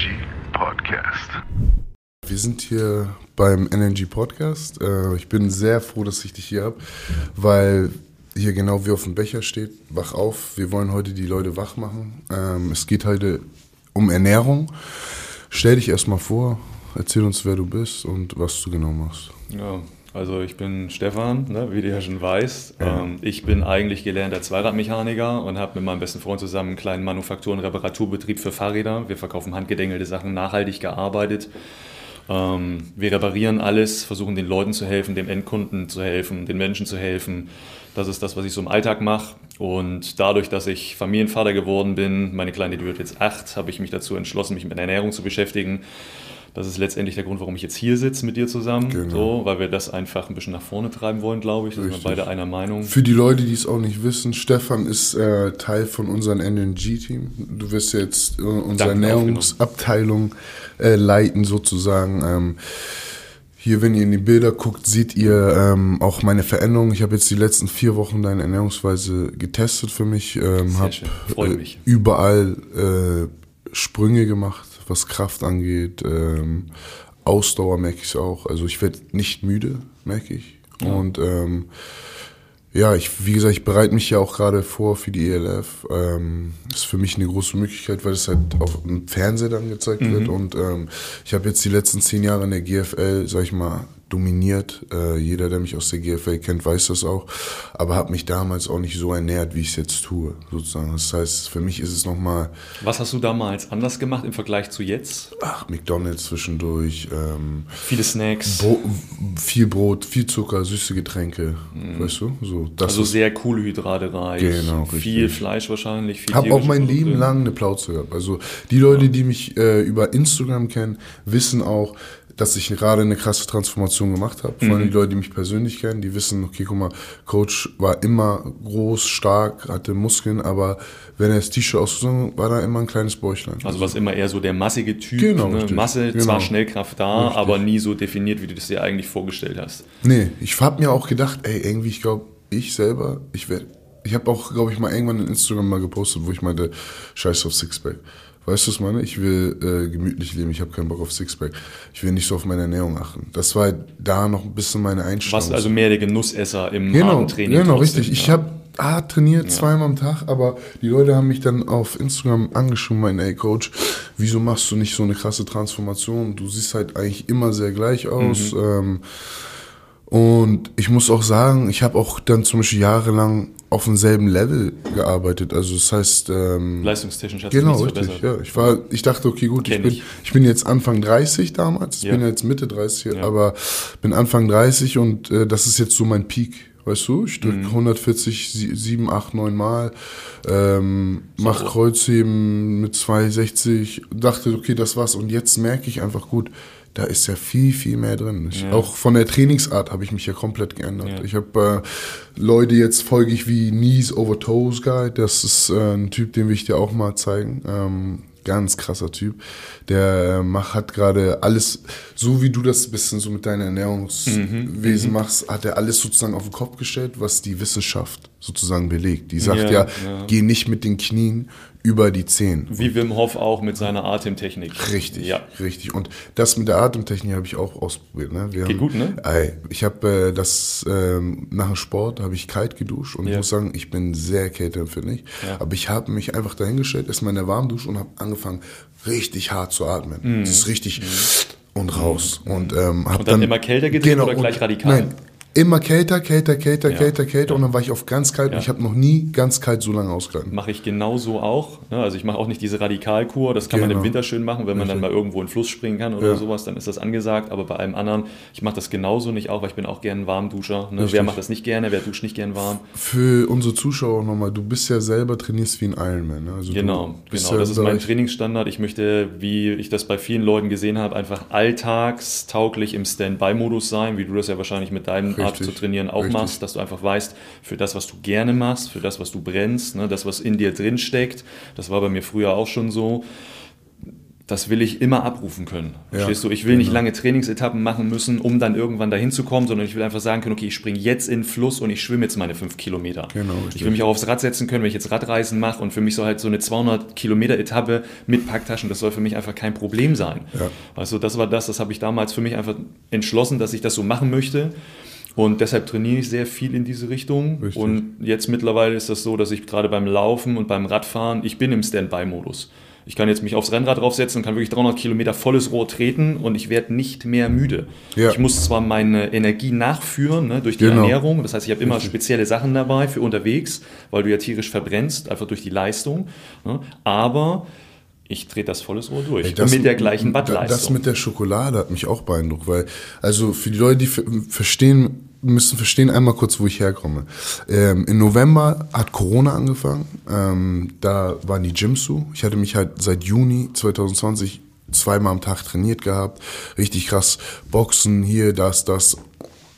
Energy Podcast. Wir sind hier beim Energy Podcast. Äh, Ich bin sehr froh, dass ich dich hier habe, weil hier genau wie auf dem Becher steht, wach auf. Wir wollen heute die Leute wach machen. Ähm, Es geht heute um Ernährung. Stell dich erstmal vor, erzähl uns, wer du bist und was du genau machst. Ja, also ich bin Stefan, ne, wie du ja schon weißt. Ähm, ich bin eigentlich gelernter Zweiradmechaniker und habe mit meinem besten Freund zusammen einen kleinen Manufaktur- und Reparaturbetrieb für Fahrräder. Wir verkaufen handgedengelte Sachen, nachhaltig gearbeitet. Ähm, wir reparieren alles, versuchen den Leuten zu helfen, dem Endkunden zu helfen, den Menschen zu helfen. Das ist das, was ich so im Alltag mache. Und dadurch, dass ich Familienvater geworden bin, meine Kleine, die wird jetzt acht, habe ich mich dazu entschlossen, mich mit Ernährung zu beschäftigen. Das ist letztendlich der Grund, warum ich jetzt hier sitze mit dir zusammen, Genau. so, weil wir das einfach ein bisschen nach vorne treiben wollen, glaube ich. Da sind wir beide einer Meinung. Für die Leute, die es auch nicht wissen, Stefan ist äh, Teil von unserem NNG-Team. Du wirst jetzt äh, unsere Danke, Ernährungsabteilung äh, leiten sozusagen. Ähm, hier, wenn ihr in die Bilder guckt, seht ihr ähm, auch meine Veränderung. Ich habe jetzt die letzten vier Wochen deine Ernährungsweise getestet für mich. Ähm, habe mich. überall äh, Sprünge gemacht, was Kraft angeht. Ähm, Ausdauer merke ich auch. Also ich werde nicht müde, merke ich. Und ähm, ja, ich, wie gesagt, ich bereite mich ja auch gerade vor für die ELF. Ähm, ist für mich eine große Möglichkeit, weil es halt auch im Fernseher dann gezeigt wird. Und ähm, ich habe jetzt die letzten zehn Jahre in der GFL, sag ich mal, dominiert. Äh, jeder, der mich aus der GFL kennt, weiß das auch. Aber habe mich damals auch nicht so ernährt, wie ich es jetzt tue, sozusagen. Das heißt, für mich ist es nochmal, Was hast du damals anders gemacht im Vergleich zu jetzt? ach, McDonalds zwischendurch, ähm, Viele Snacks, Bro viel Brot, viel Zucker, süße Getränke, weißt du? So, das also sehr Kohlenhydrate reich, Genau, richtig. viel Fleisch wahrscheinlich, viel Ich habe auch mein Produkte. Leben lang eine Plauze gehabt. Also die Leute, die mich äh, über Instagram kennen, wissen auch, dass ich gerade eine krasse Transformation gemacht habe. Vor Mhm. allem die Leute, die mich persönlich kennen, die wissen, okay, guck mal, Coach war immer groß, stark, hatte Muskeln, aber wenn er das T-Shirt ausgezogen hat, war da immer ein kleines Bäuchlein. Also was immer eher so der massige Typ, Genau, ne? Masse, Genau. zwar Schnellkraft da, Richtig. aber nie so definiert, wie du das dir eigentlich vorgestellt hast. Nee, ich habe mir auch gedacht, ey, irgendwie, ich glaube, ich selber, ich werde, ich habe auch, glaube ich, mal irgendwann in Instagram mal gepostet, wo ich meinte, scheiß auf Sixpack. Weißt du, was ich meine? Ich will äh, gemütlich leben, ich habe keinen Bock auf Sixpack. Ich will nicht so auf meine Ernährung achten. Das war da noch ein bisschen meine Einstellung. Was also mehr der Genussesser im Genau, Training genau, trotzdem, richtig. Ich ja. habe hart trainiert, zweimal am Tag, aber die Leute haben mich dann auf Instagram angeschrieben, meinen, ey Coach, wieso machst du nicht so eine krasse Transformation? Du siehst halt eigentlich immer sehr gleich aus. Mhm. Ähm, und ich muss auch sagen, ich habe auch dann zum Beispiel jahrelang auf demselben Level gearbeitet. Also das heißt, ähm, Leistungstechnisch hat Genau, richtig. verbessert. Ja, ich war, ich dachte, okay, gut, ich bin, ich. ich bin jetzt Anfang 30 damals. Ich Ja. bin jetzt Mitte 30, Ja. aber bin Anfang 30 und äh, das ist jetzt so mein Peak. Weißt du, ich drücke Mhm. 140, sie- 7, 8, 9 Mal, ähm, mach Kreuzheben mit 260, dachte, okay, das war's. Und jetzt merke ich einfach, gut, da ist ja viel, viel mehr drin. Ich, Ja. Auch von der Trainingsart habe ich mich ja komplett geändert. Ja. Ich habe äh, Leute jetzt folge ich wie Knees Over Toes Guy. Das ist äh, ein Typ, den will ich dir auch mal zeigen. Ähm, ganz krasser Typ. Der äh, macht, hat gerade alles, so wie du das ein bisschen so mit deinem Ernährungswesen machst, hat er alles sozusagen auf den Kopf gestellt, was die Wissenschaft sozusagen belegt. Die sagt Ja, ja, ja. geh nicht mit den Knien über die Zehen. Wie Wim Hof auch mit seiner Atemtechnik. Richtig, Ja. richtig. Und das mit der Atemtechnik habe ich auch ausprobiert. Ne? Wir Geht haben, gut, ne? Ey, ich habe äh, das ähm, nach dem Sport habe ich kalt geduscht und ich Ja. muss sagen, ich bin sehr kälteempfindlich. Ja. Aber ich habe mich einfach dahingestellt, erstmal in der Warmdusche und habe angefangen, richtig hart zu atmen. Das ist richtig und raus und ähm, Mhm. Und dann immer kälter gedreht oder und- gleich radikal? Nein, immer kälter, kälter, kälter, Ja. kälter, kälter und dann war ich auf ganz kalt Ja. und ich habe noch nie ganz kalt so lange ausgehalten. Mache ich genauso auch. ne? Also ich mache auch nicht diese Radikalkur. Das kann man Genau. im Winter schön machen, wenn man dann mal irgendwo in den Fluss springen kann oder Ja. sowas, dann ist das angesagt. Aber bei allem anderen, ich mache das genauso nicht auch, weil ich bin auch gern ein Warmduscher. Ne? Wer macht das nicht gerne? Wer duscht nicht gern warm? Für unsere Zuschauer nochmal, du bist ja selber trainierst wie ein Ironman. Ne? Also Genau, genau. ja Das ist mein Trainingsstandard. Ich möchte, wie ich das bei vielen Leuten gesehen habe, einfach alltagstauglich im Standby-Modus sein, wie du das ja wahrscheinlich mit deinem Art zu trainieren auch richtig. machst, dass du einfach weißt, für das, was du gerne machst, für das, was du brennst, ne, das, was in dir drin steckt. Das war bei mir früher auch schon so. das will ich immer abrufen können. Ja, Verstehst du? Ich will nicht genau. lange Trainingsetappen machen müssen, um dann irgendwann dahin zu kommen, sondern ich will einfach sagen können, okay, ich springe jetzt in den Fluss und ich schwimme jetzt meine fünf Kilometer. Genau, ich will mich auch aufs Rad setzen können, wenn ich jetzt Radreisen mache und für mich so halt so eine 200 Kilometer Etappe mit Packtaschen, das soll für mich einfach kein Problem sein. Ja. Also das war das, das habe ich damals für mich einfach entschlossen, dass ich das so machen möchte. Und deshalb trainiere ich sehr viel in diese Richtung. Richtig. Und jetzt mittlerweile ist das so, dass ich gerade beim Laufen und beim Radfahren, ich bin im Standby-Modus. Ich kann jetzt mich aufs Rennrad draufsetzen und kann wirklich 300 Kilometer volles Rohr treten und ich werde nicht mehr müde. Ja. Ich muss zwar meine Energie nachführen ne, durch die Genau. Ernährung, das heißt, ich habe immer Richtig. spezielle Sachen dabei für unterwegs, weil du ja tierisch verbrennst, einfach durch die Leistung. Ne, aber ich trete das volles Rohr durch Ey, und mit der gleichen da- Das Wattleistung. mit der Schokolade hat mich auch beeindruckt, weil, also für die Leute, die ver- verstehen, müssen verstehen einmal kurz, wo ich herkomme. Ähm, Im November hat Corona angefangen, ähm, da waren die Gyms zu. Ich hatte mich halt seit Juni 2020 zweimal am Tag trainiert gehabt, richtig krass Boxen, hier, das, das.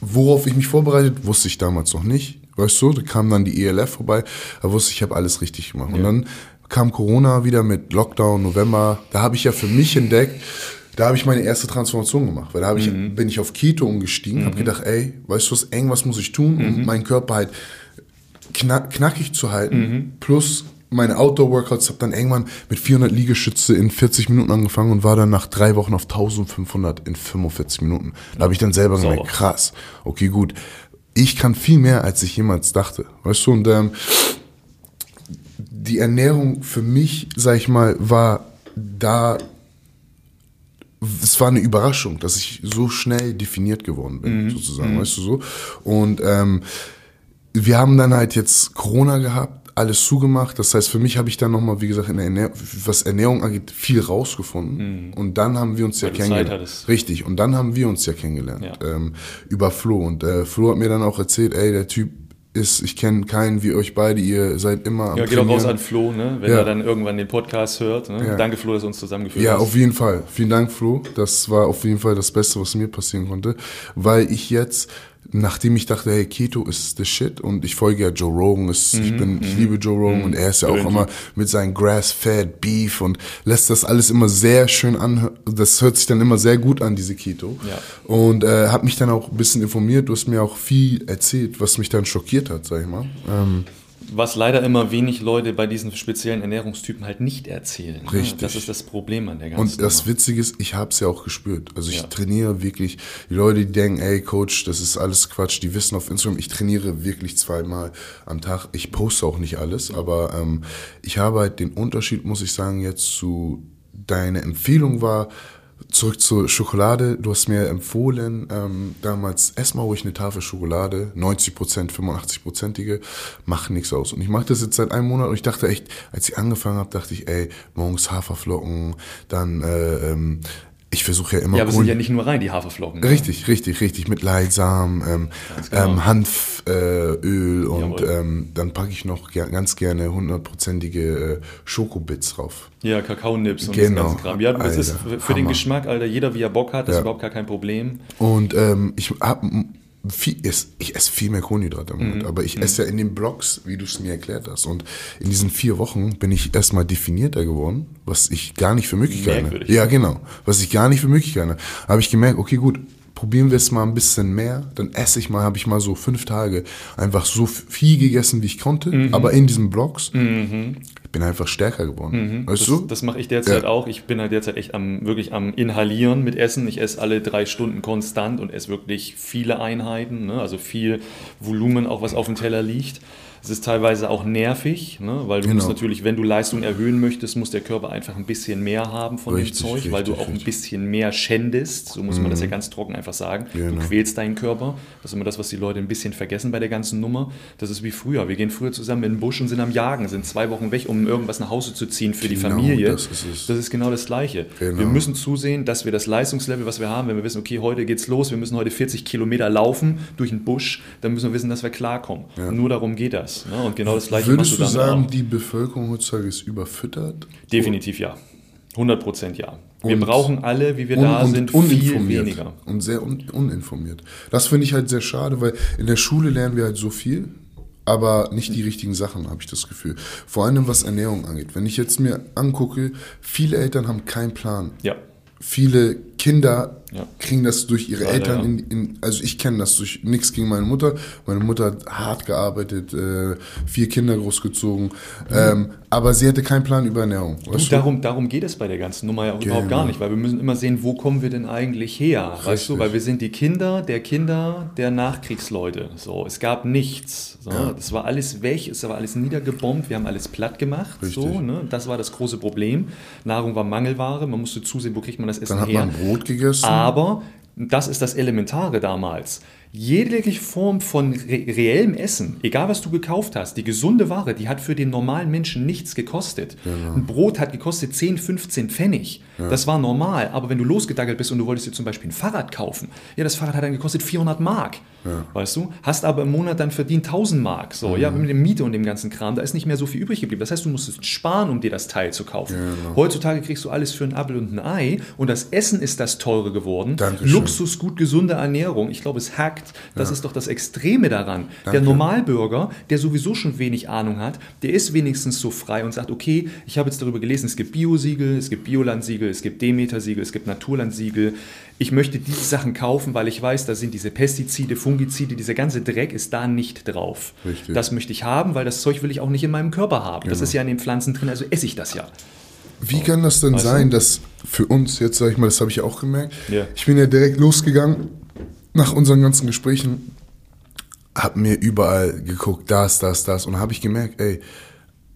Worauf ich mich vorbereitet, wusste ich damals noch nicht. Weißt du, da kam dann die ELF vorbei, da wusste ich, ich habe alles richtig gemacht. Und dann kam Corona wieder mit Lockdown, November. Da habe ich ja für mich entdeckt, da habe ich meine erste Transformation gemacht. Weil da habe ich, bin ich auf Keto umgestiegen, habe gedacht, ey, weißt du was, irgendwas muss ich tun, um meinen Körper halt knack, knackig zu halten. Plus meine Outdoor-Workouts, habe dann irgendwann mit 400 Liegestütze in 40 Minuten angefangen und war dann nach drei Wochen auf 1500 in 45 Minuten. Da habe ich dann selber Sauber. gemerkt, krass, okay, gut. Ich kann viel mehr, als ich jemals dachte. Weißt du, und ähm, die Ernährung für mich, sag ich mal, war da, es war eine Überraschung, dass ich so schnell definiert geworden bin, sozusagen, weißt du so. Und ähm, wir haben dann halt jetzt Corona gehabt, alles zugemacht. Das heißt, für mich habe ich dann nochmal, wie gesagt, in der Ernähr was Ernährung angeht, viel rausgefunden. Und dann haben wir uns ja Weil kennengelernt. Richtig. Und dann haben wir uns ja kennengelernt Ja. ähm, über Flo. Und äh, Flo hat mir dann auch erzählt, ey, der Typ ist, ich kenne keinen wie euch beide, ihr seid immer am Ja, geht auch raus an Flo, ne? wenn Ja. er dann irgendwann den Podcast hört. Ne? Ja. Danke, Flo, dass du uns zusammengeführt Ja, hast. auf jeden Fall. Vielen Dank, Flo. Das war auf jeden Fall das Beste, was mir passieren konnte. Weil ich jetzt, nachdem ich dachte, hey, Keto ist the shit und ich folge ja Joe Rogan, ist, ich bin, ich liebe Joe Rogan und er ist ja auch immer mit seinen Grass-Fed Beef und lässt das alles immer sehr schön an. Das hört sich dann immer sehr gut an, diese Keto. Ja. Und äh, habe mich dann auch ein bisschen informiert. Du hast mir auch viel erzählt, was mich dann schockiert hat, sag ich mal. Ähm, Was leider immer wenig Leute bei diesen speziellen Ernährungstypen halt nicht erzählen. ne? Richtig. Das ist das Problem an der ganzen Und das Nummer. Witzige ist, ich habe es ja auch gespürt. Also ich Ja. trainiere wirklich, die Leute, die denken, ey Coach, das ist alles Quatsch, die wissen auf Instagram, ich trainiere wirklich zweimal am Tag. Ich poste auch nicht alles, aber ähm, ich habe halt den Unterschied, muss ich sagen, jetzt zu deine Empfehlung war, zurück zur Schokolade. Du hast mir empfohlen, ähm, damals, ess mal ruhig eine Tafel Schokolade, 90%, 85%ige, macht nichts aus. Und ich mache das jetzt seit einem Monat und ich dachte echt, als ich angefangen habe, dachte ich, ey, morgens Haferflocken, dann, äh, ähm, ich versuche ja immer ja, aber es sind ja nicht nur rein die Haferflocken. ne? Richtig, richtig, richtig. Mit Leitsamen, ähm, genau. ähm, Hanföl äh, und ähm, dann packe ich noch ger ganz gerne hundertprozentige äh, Schokobits drauf. Ja, Kakaonips und Genau. das ganze Kram. Ja, das ist Alter, für für den Hammer. Geschmack, Alter, jeder wie er Bock hat, das Ja. ist überhaupt gar kein Problem. Und ähm, ich hab m- viel, ich esse viel mehr Kohlenhydrate im Mhm. Monat, aber ich esse ja in den Blogs, wie du es mir erklärt hast. Und in diesen vier Wochen bin ich erstmal definierter geworden, was ich gar nicht für möglich halte. Ja, genau. Was ich gar nicht für möglich halte. Habe ich gemerkt, okay, gut, probieren wir es mal ein bisschen mehr. Dann esse ich mal, habe ich mal so fünf Tage einfach so viel gegessen, wie ich konnte. Mhm. Aber in diesen Blogs, ich bin einfach stärker geworden. Weißt Das, du? das mache ich derzeit Ja. auch. Ich bin halt derzeit echt am, wirklich am Inhalieren mit Essen. Ich esse alle drei Stunden konstant und esse wirklich viele Einheiten, ne? also viel Volumen, auch was auf dem Teller liegt. Es ist teilweise auch nervig, ne? weil du Genau. musst natürlich, wenn du Leistung erhöhen möchtest, muss der Körper einfach ein bisschen mehr haben von Richtig, dem Zeug, weil du richtig, auch ein richtig. bisschen mehr schändest. So muss man das ja ganz trocken einfach sagen. Genau. Du quälst deinen Körper. Das ist immer das, was die Leute ein bisschen vergessen bei der ganzen Nummer. Das ist wie früher. Wir gehen früher zusammen in den Busch und sind am Jagen, sind zwei Wochen weg, um irgendwas nach Hause zu ziehen für die Genau, Familie. das ist. Das ist genau das Gleiche. Genau. Wir müssen zusehen, dass wir das Leistungslevel, was wir haben, wenn wir wissen, okay, heute geht's los, wir müssen heute 40 Kilometer laufen durch den Busch, dann müssen wir wissen, dass wir klarkommen. Nur darum geht das. Ne? Und genau das Gleiche Würdest du machst du damit sagen, auch. die Bevölkerung heutzutage ist überfüttert? Definitiv ja. 100 Prozent ja. Wir Und- brauchen alle, wie wir Un- da und sind, viel uninformiert. weniger. Und sehr un uninformiert. Das finde ich halt sehr schade, weil in der Schule lernen wir halt so viel, aber nicht die richtigen Sachen, habe ich das Gefühl. Vor allem was Ernährung angeht. Wenn ich jetzt mir angucke, viele Eltern haben keinen Plan. Ja. Viele Kinder Ja. kriegen das durch ihre Leider, Eltern, in, in, also ich kenne das durch nichts gegen meine Mutter. Meine Mutter hat hart gearbeitet, äh, vier Kinder großgezogen, ähm, aber sie hatte keinen Plan über Ernährung. Du, darum, darum geht es bei der ganzen Nummer ja überhaupt Genau. gar nicht, weil wir müssen immer sehen, wo kommen wir denn eigentlich her, weißt du, Richtig. weil wir sind die Kinder der Kinder der Nachkriegsleute. So, es gab nichts. So, Ja. Das war alles weg, es war alles niedergebombt, wir haben alles platt gemacht. So, Richtig. ne? Das war das große Problem. Nahrung war Mangelware, man musste zusehen, wo kriegt man das Essen her. Brot gegessen. Aber das ist das Elementare damals. Jegliche Form von re reellem Essen, egal was du gekauft hast, die gesunde Ware, die hat für den normalen Menschen nichts gekostet. Genau. Ein Brot hat gekostet 10, 15 Pfennig. Das war normal. Aber wenn du losgedackelt bist und du wolltest dir zum Beispiel ein Fahrrad kaufen, ja, das Fahrrad hat dann gekostet 400 Mark. Weißt du? Hast aber im Monat dann verdient 1000 Mark. So, ja, Mhm. mit der Miete und dem ganzen Kram, da ist nicht mehr so viel übrig geblieben. Das heißt, du musstest sparen, um dir das Teil zu kaufen. Genau. Heutzutage kriegst du alles für einen Apfel und ein Ei und das Essen ist das teure geworden. Dankeschön. Luxus, gut gesunde Ernährung. Ich glaube, es hackt. Das ist doch das Extreme daran. Der Danke. Normalbürger, der sowieso schon wenig Ahnung hat, der ist wenigstens so frei und sagt, okay, ich habe jetzt darüber gelesen, es gibt Biosiegel, es gibt Biolandsiegel, es gibt Demeter-Siegel, es gibt Naturlandsiegel. Ich möchte diese Sachen kaufen, weil ich weiß, da sind diese Pestizide, Fungizide, dieser ganze Dreck ist da nicht drauf. Richtig. Das möchte ich haben, weil das Zeug will ich auch nicht in meinem Körper haben. Das Genau. ist ja in den Pflanzen drin, also esse ich das ja. Wie kann das denn Weißt sein, dass für uns, jetzt sage ich mal, das habe ich ja auch gemerkt, Ja. ich bin ja direkt losgegangen nach unseren ganzen Gesprächen, habe mir überall geguckt, das, das, das und habe ich gemerkt, ey,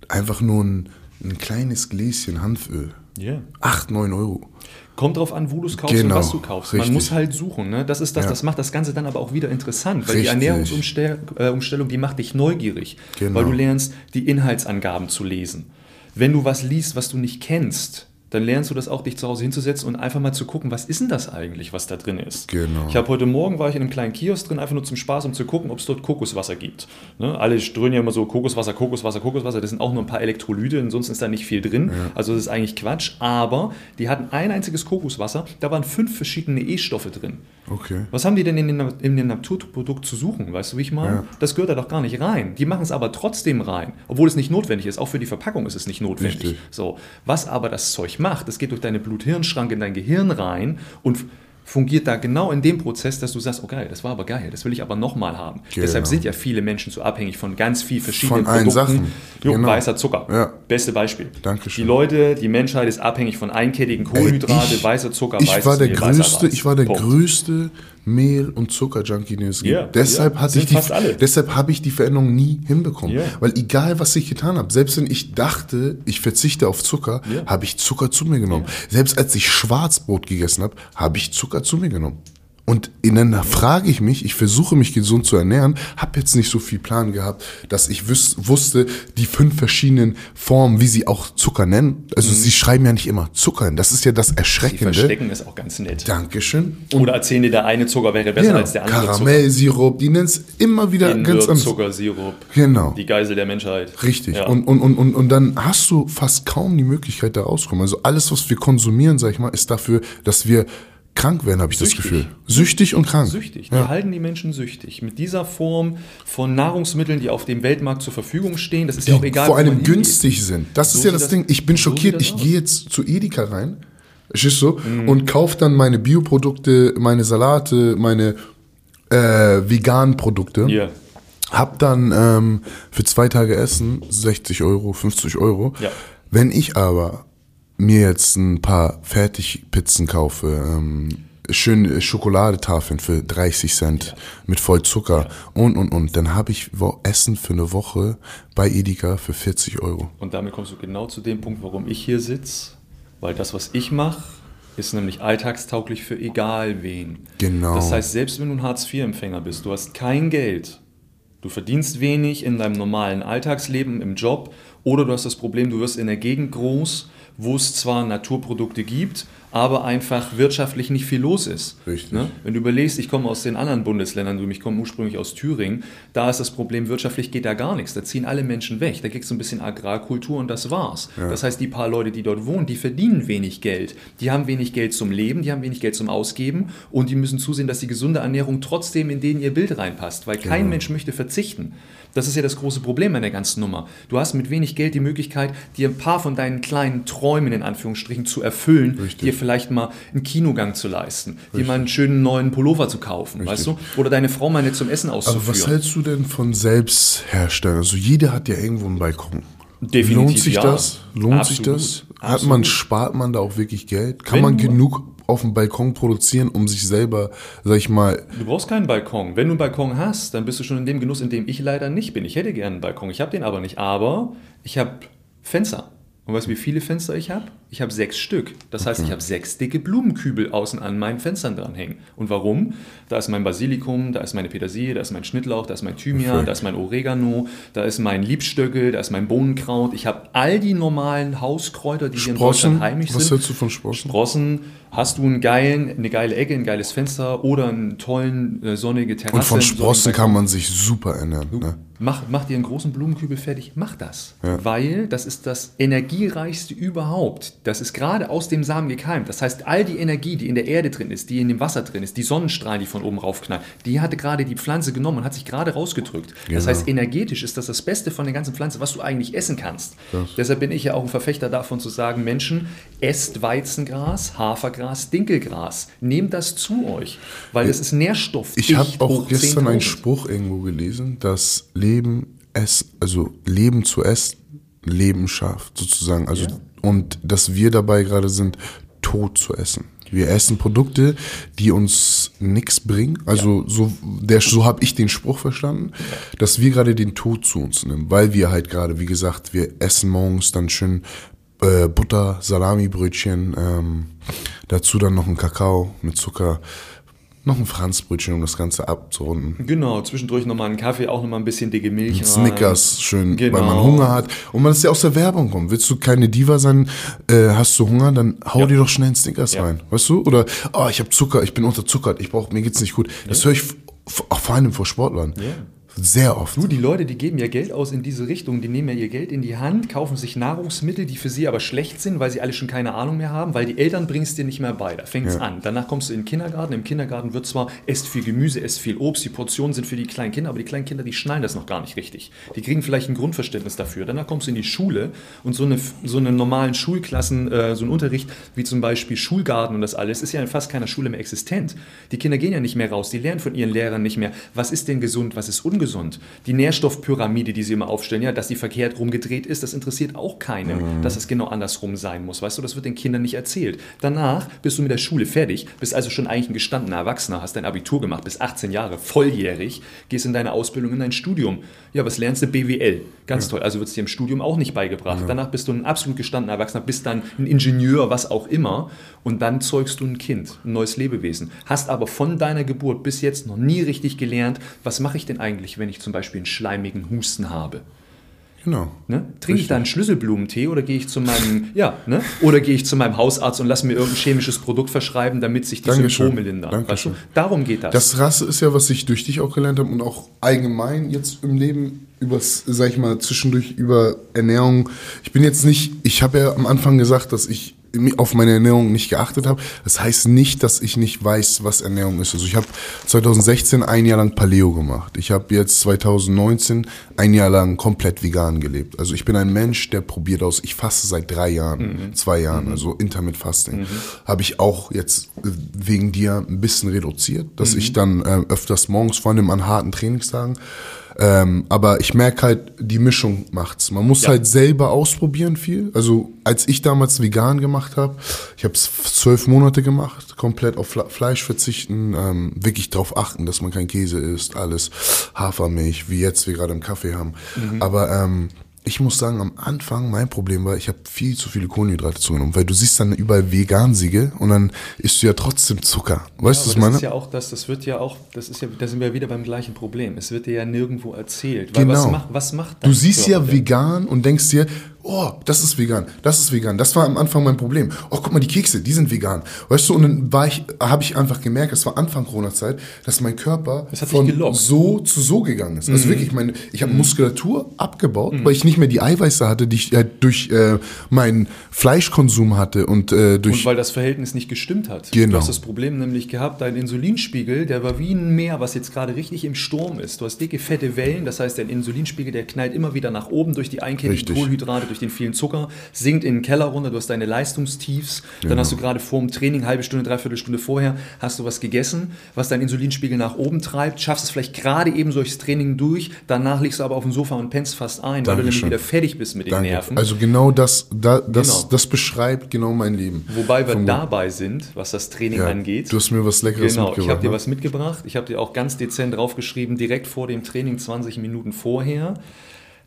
einfach nur ein, ein kleines Gläschen Hanföl, Ja. 8, 9 Euro. Kommt drauf an, wo du es kaufst Genau, und was du kaufst. Man richtig. muss halt suchen. Ne? Das ist das, Ja. das macht das Ganze dann aber auch wieder interessant, weil die Richtig. Ernährungsumstellung, äh, die macht dich neugierig, Genau. weil du lernst, die Inhaltsangaben zu lesen. Wenn du was liest, was du nicht kennst, dann lernst du das auch, dich zu Hause hinzusetzen und einfach mal zu gucken, was ist denn das eigentlich, was da drin ist. Genau. Ich habe heute Morgen war ich in einem kleinen Kiosk drin, einfach nur zum Spaß, um zu gucken, ob es dort Kokoswasser gibt. Ne? Alle strömen ja immer so Kokoswasser, Kokoswasser, Kokoswasser. Das sind auch nur ein paar Elektrolyte, ansonsten ist da nicht viel drin. Also das ist eigentlich Quatsch. Aber die hatten ein einziges Kokoswasser, da waren fünf verschiedene E-Stoffe drin. Okay. Was haben die denn in dem, in dem Naturprodukt zu suchen? Weißt du, wie ich meine? Ja. Das gehört da doch gar nicht rein. Die machen es aber trotzdem rein, obwohl es nicht notwendig ist. Auch für die Verpackung ist es nicht notwendig. Richtig. So, was aber das Zeug macht, es geht durch deine Blut-Hirn-Schranke in dein Gehirn rein und fungiert da genau in dem Prozess, dass du sagst, oh geil, das war aber geil, das will ich aber nochmal haben. Genau. Deshalb sind ja viele Menschen so abhängig von ganz viel verschiedenen Von allen Produkten. Sachen. Jo, Genau. Weißer Zucker, Ja. beste Beispiel. Dankeschön. Die Leute, die Menschheit ist abhängig von einkettigen Kohlenhydrate, ich- weißer Zucker, Ich weißes war der größte, ich war der Punkt. größte Mehl- und Zuckerjunkie, den es gibt. Ja, deshalb ja, hatte ich die, deshalb habe ich die Veränderung nie hinbekommen. Ja. Weil egal was ich getan habe, selbst wenn ich dachte, ich verzichte auf Zucker, habe ich Zucker zu mir genommen. Selbst als ich Schwarzbrot gegessen habe, habe ich Zucker zu mir genommen. Und dann frage ich mich, ich versuche mich gesund zu ernähren, habe jetzt nicht so viel Plan gehabt, dass ich wusste, die fünf verschiedenen Formen, wie sie auch Zucker nennen. Also sie schreiben ja nicht immer Zucker hin. Das ist ja das Mhm. Erschreckende. verstecken ist auch ganz nett. Dankeschön. Oder erzählen dir, der eine Zucker wäre besser Genau. als der andere Karamellsirup, die nennen es immer wieder Zucker. ganz anders. Zuckersirup. Genau. Die Geisel der Menschheit. Richtig. Ja. Und, und, und, und, und dann hast du fast kaum die Möglichkeit, da rauszukommen. Also alles, was wir konsumieren, sag ich mal, ist dafür, dass wir krank werden, habe ich Süchtig. das Gefühl. Süchtig und krank. Süchtig. Die Ja. halten die Menschen süchtig. Mit dieser Form von Nahrungsmitteln, die auf dem Weltmarkt zur Verfügung stehen, das ist ja auch Die egal. vor allem hingeht. günstig sind. Das So ist ja das das- Ding. Ich bin so schockiert. Ich gehe jetzt zu Edeka rein, ist so, und kaufe dann meine Bioprodukte, meine Salate, meine äh, veganen Produkte. Ja. Hab dann ähm, für zwei Tage Essen 60 Euro, 50 Euro. Ja. Wenn ich aber mir jetzt ein paar Fertigpizzen kaufe, ähm, schöne Schokoladetafeln für 30 Cent mit voll Zucker und und und, dann habe ich Essen für eine Woche bei Edeka für 40 Euro. Und damit kommst du genau zu dem Punkt, warum ich hier sitze. Weil das, was ich mache, ist nämlich alltagstauglich für egal wen. Genau. Das heißt, selbst wenn du ein Hartz-IV-Empfänger bist, du hast kein Geld, du verdienst wenig in deinem normalen Alltagsleben, im Job, oder du hast das Problem, du wirst in der Gegend groß, wo es zwar Naturprodukte gibt, aber einfach wirtschaftlich nicht viel los ist. Richtig. Ne? Wenn du überlegst, ich komme aus den anderen Bundesländern, ich komme ursprünglich aus Thüringen, da ist das Problem, wirtschaftlich geht da gar nichts. Da ziehen alle Menschen weg. Da kriegst du ein bisschen Agrarkultur und das war's. Ja. Das heißt, die paar Leute, die dort wohnen, die verdienen wenig Geld. Die haben wenig Geld zum Leben, die haben wenig Geld zum Ausgeben und die müssen zusehen, dass die gesunde Ernährung trotzdem in denen ihr Bild reinpasst, weil kein genau. Mensch möchte verzichten. Das ist ja das große Problem an der ganzen Nummer. Du hast mit wenig Geld die Möglichkeit, dir ein paar von deinen kleinen Träumen in Anführungsstrichen zu erfüllen, Richtig. dir vielleicht mal einen Kinogang zu leisten, Richtig. dir mal einen schönen neuen Pullover zu kaufen, Richtig. weißt du? Oder deine Frau mal nicht zum Essen auszuführen. Aber was hältst du denn von Selbstherstellern? Also jeder hat ja irgendwo einen Balkon. Definitiv, Lohnt sich ja. das? Lohnt Absolut. sich das? Hat man, spart man da auch wirklich Geld? Kann Wenn man genug auf dem Balkon produzieren, um sich selber, sag ich mal. Du brauchst keinen Balkon. Wenn du einen Balkon hast, dann bist du schon in dem Genuss, in dem ich leider nicht bin. Ich hätte gerne einen Balkon, ich habe den aber nicht. Aber ich habe Fenster. Und weißt du, wie viele Fenster ich habe? Ich habe sechs Stück. Das heißt, ich habe sechs dicke Blumenkübel außen an meinen Fenstern dranhängen. Und warum? Da ist mein Basilikum, da ist meine Petersilie, da ist mein Schnittlauch, da ist mein Thymian, da ist mein Oregano, da ist mein Liebstöckel, da ist mein Bohnenkraut. Ich habe all die normalen Hauskräuter, die hier in Deutschland heimisch sind. Was hältst du von Sprossen? Sprossen. Hast du einen geilen, eine geile Ecke, ein geiles Fenster oder einen tollen, äh, sonnige Terrasse. Und von Sprossen kann man sich super ernähren. Ne? Mach, mach dir einen großen Blumenkübel fertig, mach das. Ja. Weil das ist das energiereichste überhaupt. Das ist gerade aus dem Samen gekeimt. Das heißt, all die Energie, die in der Erde drin ist, die in dem Wasser drin ist, die Sonnenstrahlen, die von oben raufknallen, die hatte gerade die Pflanze genommen und hat sich gerade rausgedrückt. Genau. Das heißt, energetisch ist das das Beste von der ganzen Pflanze, was du eigentlich essen kannst. Das. Deshalb bin ich ja auch ein Verfechter davon zu sagen, Menschen, esst Weizengras, Hafergras, Dinkelgras. Nehmt das zu euch, weil das ist Nährstoff. Ich habe auch gestern einen Spruch irgendwo gelesen, dass Leben, es, also Leben zu essen, Leben schafft, sozusagen. Also, ja. und dass wir dabei gerade sind, tot zu essen. Wir essen Produkte, die uns nichts bringen. Also ja. so, der, so habe ich den Spruch verstanden, dass wir gerade den Tod zu uns nehmen, weil wir halt gerade, wie gesagt, wir essen morgens dann schön äh, Butter, Salamibrötchen, ähm, dazu dann noch ein Kakao mit Zucker noch ein Franzbrötchen, um das Ganze abzurunden. Genau, zwischendurch nochmal einen Kaffee, auch nochmal ein bisschen dicke Milch. Ein Snickers, schön, genau. weil man Hunger hat. Und man ist ja aus der Werbung kommt. Willst du keine Diva sein, äh, hast du Hunger, dann hau ja. dir doch schnell einen Snickers ja. rein. Weißt du? Oder, oh, ich habe Zucker, ich bin unterzuckert, ich brauch, mir geht's nicht gut. Das ja. höre ich auch vor allem vor Sportlern. Sehr oft. Du, die Leute, die geben ja Geld aus in diese Richtung. Die nehmen ja ihr Geld in die Hand, kaufen sich Nahrungsmittel, die für sie aber schlecht sind, weil sie alle schon keine Ahnung mehr haben, weil die Eltern bringen es dir nicht mehr bei. Da fängt es ja. an. Danach kommst du in den Kindergarten. Im Kindergarten wird zwar, esst viel Gemüse, esst viel Obst, die Portionen sind für die kleinen Kinder, aber die kleinen Kinder, die schnallen das noch gar nicht richtig. Die kriegen vielleicht ein Grundverständnis dafür. Danach kommst du in die Schule und so eine, so eine normalen Schulklassen, äh, so ein Unterricht wie zum Beispiel Schulgarten und das alles, ist ja in fast keiner Schule mehr existent. Die Kinder gehen ja nicht mehr raus, die lernen von ihren Lehrern nicht mehr, was ist denn gesund, was ist ungesund. Die Nährstoffpyramide, die sie immer aufstellen, ja, dass die verkehrt rumgedreht ist, das interessiert auch keinen, mhm. dass es genau andersrum sein muss. Weißt du, das wird den Kindern nicht erzählt. Danach bist du mit der Schule fertig, bist also schon eigentlich ein gestandener Erwachsener, hast dein Abitur gemacht, bist 18 Jahre, volljährig, gehst in deine Ausbildung, in dein Studium. Ja, was lernst du? BWL. Ganz ja. toll. Also wird es dir im Studium auch nicht beigebracht. Ja. Danach bist du ein absolut gestandener Erwachsener, bist dann ein Ingenieur, was auch immer. Und dann zeugst du ein Kind, ein neues Lebewesen. Hast aber von deiner Geburt bis jetzt noch nie richtig gelernt, was mache ich denn eigentlich, wenn ich zum Beispiel einen schleimigen Husten habe? Genau. Ne? Trinke ich da einen Schlüsselblumentee oder gehe ich zu meinem, ja, ne? oder gehe ich zu meinem Hausarzt und lasse mir irgendein chemisches Produkt verschreiben, damit sich die Dankeschön. Symptome lindern. Weißt du? Darum geht das. Das Rasse ist ja, was ich durch dich auch gelernt habe und auch allgemein jetzt im Leben übers, sag ich mal, zwischendurch über Ernährung. Ich bin jetzt nicht, ich habe ja am Anfang gesagt, dass ich auf meine Ernährung nicht geachtet habe. Das heißt nicht, dass ich nicht weiß, was Ernährung ist. Also ich habe 2016 ein Jahr lang Paleo gemacht. Ich habe jetzt 2019 ein Jahr lang komplett vegan gelebt. Also ich bin ein Mensch, der probiert aus. Ich faste seit drei Jahren, mhm. zwei Jahren, mhm. also Intermittent Fasting. Mhm. Habe ich auch jetzt wegen dir ein bisschen reduziert, dass ich mhm. dann äh, öfters morgens, vor allem an harten Trainingstagen, ähm, aber ich merke halt, die Mischung macht's. Man muss ja. halt selber ausprobieren viel. Also als ich damals vegan gemacht habe, ich habe es zwölf Monate gemacht, komplett auf Fleisch verzichten, ähm, wirklich darauf achten, dass man kein Käse isst, alles Hafermilch, wie jetzt wir gerade im Kaffee haben. Mhm. Aber ähm, ich muss sagen, am Anfang mein Problem war, ich habe viel zu viele Kohlenhydrate zugenommen, weil du siehst dann überall Vegansiege und dann isst du ja trotzdem Zucker. Weißt du, ja, was meine? Das ist ja auch das, das wird ja auch, das ist ja, da sind wir wieder beim gleichen Problem. Es wird dir ja nirgendwo erzählt. Weil genau. was macht, was macht Du siehst Körper ja denn? vegan und denkst dir, oh, das ist vegan, das ist vegan. Das war am Anfang mein Problem. Oh, guck mal, die Kekse, die sind vegan. Weißt du, und dann war ich, habe ich einfach gemerkt, es war Anfang Corona-Zeit, dass mein Körper von so zu so gegangen ist. Also mhm. wirklich, meine, ich habe mhm. Muskulatur abgebaut, mhm. weil ich nicht mehr die Eiweiße hatte, die ich halt durch äh, meinen Fleischkonsum hatte und äh, durch. Und weil das Verhältnis nicht gestimmt hat. Genau. Du hast das Problem nämlich gehabt, dein Insulinspiegel, der war wie ein Meer, was jetzt gerade richtig im Sturm ist. Du hast dicke, fette Wellen, das heißt, dein Insulinspiegel, der knallt immer wieder nach oben durch die einkettigen Kohlenhydrate, durch den vielen Zucker, sinkt in den Keller runter, du hast deine Leistungstiefs, dann genau. hast du gerade vor dem Training, halbe Stunde, dreiviertel Stunde vorher, hast du was gegessen, was dein Insulinspiegel nach oben treibt, schaffst es vielleicht gerade eben durchs Training durch, danach liegst du aber auf dem Sofa und pennst fast ein, weil Dankeschön. du nämlich wieder fertig bist mit den Danke. Nerven. Also genau das, da, das, genau. das beschreibt genau mein Leben. Wobei wir Von dabei sind, was das Training ja, angeht. Du hast mir was Leckeres genau, mitgebracht. Genau, ich habe dir ne? was mitgebracht. Ich habe dir auch ganz dezent draufgeschrieben, direkt vor dem Training 20 Minuten vorher.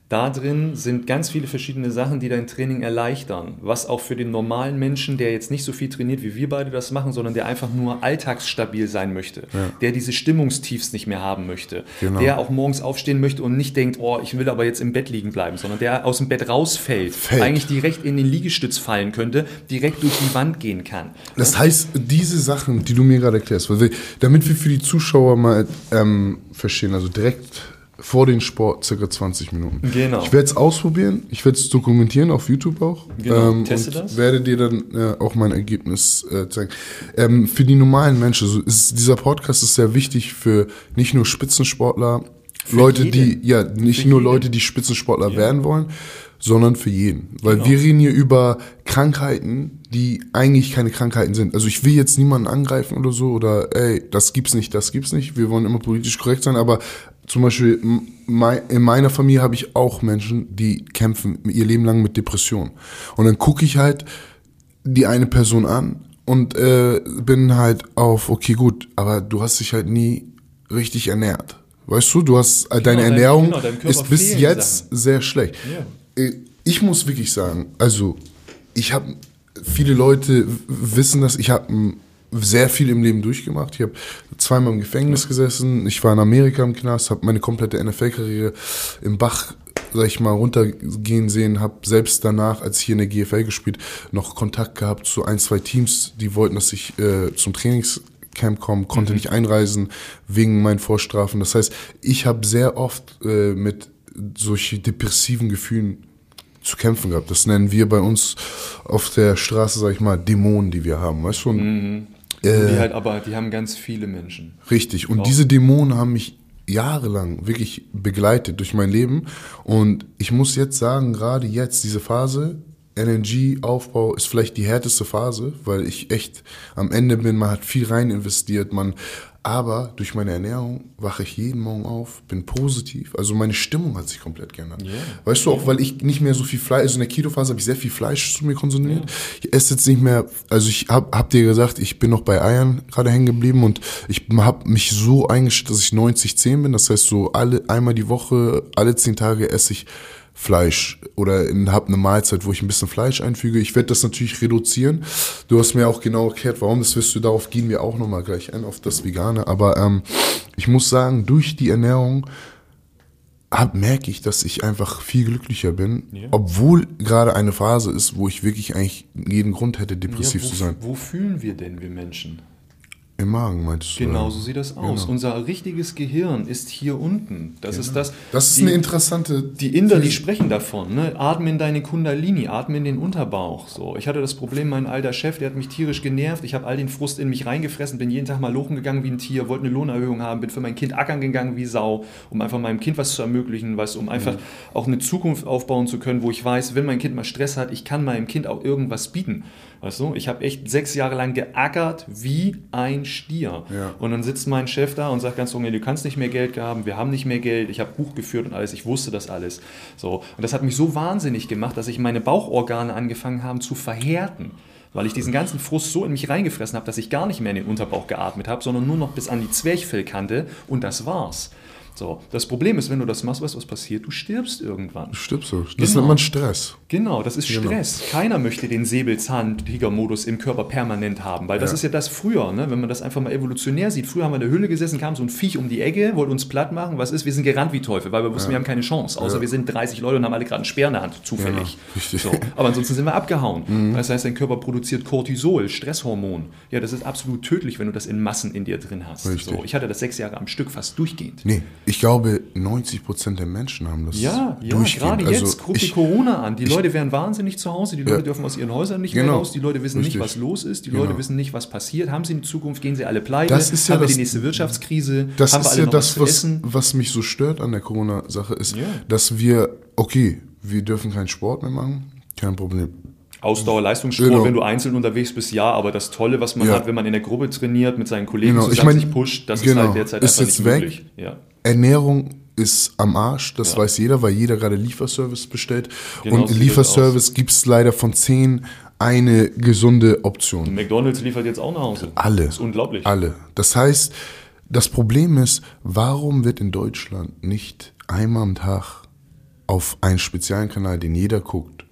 Da drin sind ganz viele verschiedene Sachen, die dein Training erleichtern. Was auch für den normalen Menschen, der jetzt nicht so viel trainiert, wie wir beide das machen, sondern der einfach nur alltagsstabil sein möchte, ja. der diese Stimmungstiefs nicht mehr haben möchte, genau. der auch morgens aufstehen möchte und nicht denkt, oh, ich will aber jetzt im Bett liegen bleiben, sondern der aus dem Bett rausfällt, Fällt. eigentlich direkt in den Liegestütz fallen könnte, direkt durch die Wand gehen kann. Das heißt, diese Sachen, die du mir gerade erklärst, damit wir für die Zuschauer mal ähm, verstehen, also direkt vor dem Sport circa 20 Minuten. Genau. Ich werde es ausprobieren, ich werde es dokumentieren auf YouTube auch. Genau. Ähm, Teste und das. werde dir dann äh, auch mein Ergebnis äh, zeigen. Ähm, für die normalen Menschen, also ist, dieser Podcast ist sehr wichtig für nicht nur Spitzensportler, für Leute, jeden. die, ja, nicht für nur jeden. Leute, die Spitzensportler ja. werden wollen, sondern für jeden. Weil genau. wir reden hier über Krankheiten, die eigentlich keine Krankheiten sind. Also ich will jetzt niemanden angreifen oder so oder ey, das gibt's nicht, das gibt's nicht. Wir wollen immer politisch korrekt sein, aber zum Beispiel in meiner Familie habe ich auch Menschen, die kämpfen ihr Leben lang mit Depressionen. Und dann gucke ich halt die eine Person an und äh, bin halt auf, okay, gut, aber du hast dich halt nie richtig ernährt. Weißt du, du hast äh, deine genau, Ernährung dein, genau, ist bis jetzt Sachen. sehr schlecht. Ja. Äh, ich muss wirklich sagen, also ich habe viele Leute wissen das, ich habe sehr viel im Leben durchgemacht. Ich habe zweimal im Gefängnis gesessen. Ich war in Amerika im Knast, habe meine komplette NFL-Karriere im Bach, sag ich mal, runtergehen sehen. Habe selbst danach, als ich hier in der GFL gespielt, noch Kontakt gehabt zu ein, zwei Teams, die wollten, dass ich äh, zum Trainingscamp komme, konnte mhm. nicht einreisen wegen meinen Vorstrafen. Das heißt, ich habe sehr oft äh, mit solchen depressiven Gefühlen zu kämpfen gehabt. Das nennen wir bei uns auf der Straße, sag ich mal, Dämonen, die wir haben. Weißt du? Mhm. Äh, die halt aber, die haben ganz viele Menschen. Richtig. Und auch. diese Dämonen haben mich jahrelang wirklich begleitet durch mein Leben. Und ich muss jetzt sagen, gerade jetzt, diese Phase, LNG-Aufbau ist vielleicht die härteste Phase, weil ich echt am Ende bin. Man hat viel rein investiert, man aber durch meine Ernährung wache ich jeden Morgen auf, bin positiv. Also meine Stimmung hat sich komplett geändert. Yeah. Weißt du, auch weil ich nicht mehr so viel Fleisch, also in der Keto-Phase habe ich sehr viel Fleisch zu mir konsumiert. Yeah. Ich esse jetzt nicht mehr, also ich hab, hab dir gesagt, ich bin noch bei Eiern gerade hängen geblieben und ich habe mich so eingestellt, dass ich 90-10 bin. Das heißt, so alle einmal die Woche, alle zehn Tage esse ich Fleisch oder habe eine Mahlzeit, wo ich ein bisschen Fleisch einfüge. Ich werde das natürlich reduzieren. Du hast mir auch genau erklärt, warum das wirst du. Darauf gehen wir auch nochmal gleich ein, auf das Vegane. Aber ähm, ich muss sagen, durch die Ernährung hab, merke ich, dass ich einfach viel glücklicher bin, ja. obwohl gerade eine Phase ist, wo ich wirklich eigentlich jeden Grund hätte, depressiv ja, wo, zu sein. Wo fühlen wir denn, wir Menschen? Im Magen meinst du? Genau so sieht das aus. Genau. Unser richtiges Gehirn ist hier unten. Das genau. ist das. Das ist die, eine interessante. Die Inder, die sprechen davon. Ne? Atme in deine Kundalini, atme in den Unterbauch. So. Ich hatte das Problem, mein alter Chef, der hat mich tierisch genervt. Ich habe all den Frust in mich reingefressen, bin jeden Tag mal lochen gegangen wie ein Tier, wollte eine Lohnerhöhung haben, bin für mein Kind ackern gegangen wie Sau, um einfach meinem Kind was zu ermöglichen, weißt, um einfach mhm. auch eine Zukunft aufbauen zu können, wo ich weiß, wenn mein Kind mal Stress hat, ich kann meinem Kind auch irgendwas bieten. Weißt du, ich habe echt sechs Jahre lang geackert wie ein Stier. Ja. Und dann sitzt mein Chef da und sagt ganz unge, du kannst nicht mehr Geld haben, wir haben nicht mehr Geld, ich habe Buch geführt und alles, ich wusste das alles. So. Und das hat mich so wahnsinnig gemacht, dass ich meine Bauchorgane angefangen habe zu verhärten weil ich diesen ganzen Frust so in mich reingefressen habe, dass ich gar nicht mehr in den Unterbauch geatmet habe, sondern nur noch bis an die Zwerchfellkante und das war's. So, das Problem ist, wenn du das machst, weißt du, was passiert? Du stirbst irgendwann. Du stirbst so. Das Genau. nennt man Stress. Genau, das ist Genau. Stress. Keiner möchte den Säbelzahntiger-Modus im Körper permanent haben, weil das Ja. ist ja das früher, ne? wenn man das einfach mal evolutionär sieht. Früher haben wir in der Höhle gesessen, kam so ein Viech um die Ecke, wollte uns platt machen. Was ist? Wir sind gerannt wie Teufel, weil wir wussten, wir haben keine Chance. Außer Ja. wir sind 30 Leute und haben alle gerade einen Speer in der Hand, zufällig. Ja, richtig. So. Aber ansonsten sind wir abgehauen. Das heißt, dein Körper produziert Cortisol, Stresshormon. Ja, das ist absolut tödlich, wenn du das in Massen in dir drin hast. Richtig. So. Ich hatte das sechs Jahre am Stück, fast durchgehend. Nee, ich glaube, 90% der Menschen haben das Ja, ja, gerade Also jetzt, guck dir ich- Corona an. Die ich- Leute werden wahnsinnig zu Hause, die Leute Ja. dürfen aus ihren Häusern nicht mehr Genau. raus, die Leute wissen Richtig. nicht, was los ist, die Genau. Leute wissen nicht, was passiert. Haben sie in Zukunft, gehen sie alle pleite, Das ist ja haben wir das- die nächste Wirtschaftskrise, Das haben wir ist alle ja noch das, was was, mich so stört an der Corona-Sache, ist, Ja. dass wir, okay, wir dürfen keinen Sport mehr machen, kein Problem. Ausdauer, Leistungssport, Genau. wenn du einzeln unterwegs bist, ja, aber das Tolle, was man Ja. hat, wenn man in der Gruppe trainiert, mit seinen Kollegen Genau, ich zusammen mein, sich pusht, das ist genau, halt derzeit ist einfach jetzt nicht weg. möglich. Ja. Ernährung ist am Arsch, das Ja. weiß jeder, weil jeder gerade Lieferservice bestellt. Genau und Lieferservice gibt es leider von 10 eine gesunde Option. McDonalds liefert jetzt auch nach Hause. Alle. Das ist unglaublich. Alle. Das heißt, das Problem ist, warum wird in Deutschland nicht einmal am Tag auf einen speziellen Kanal, den jeder guckt,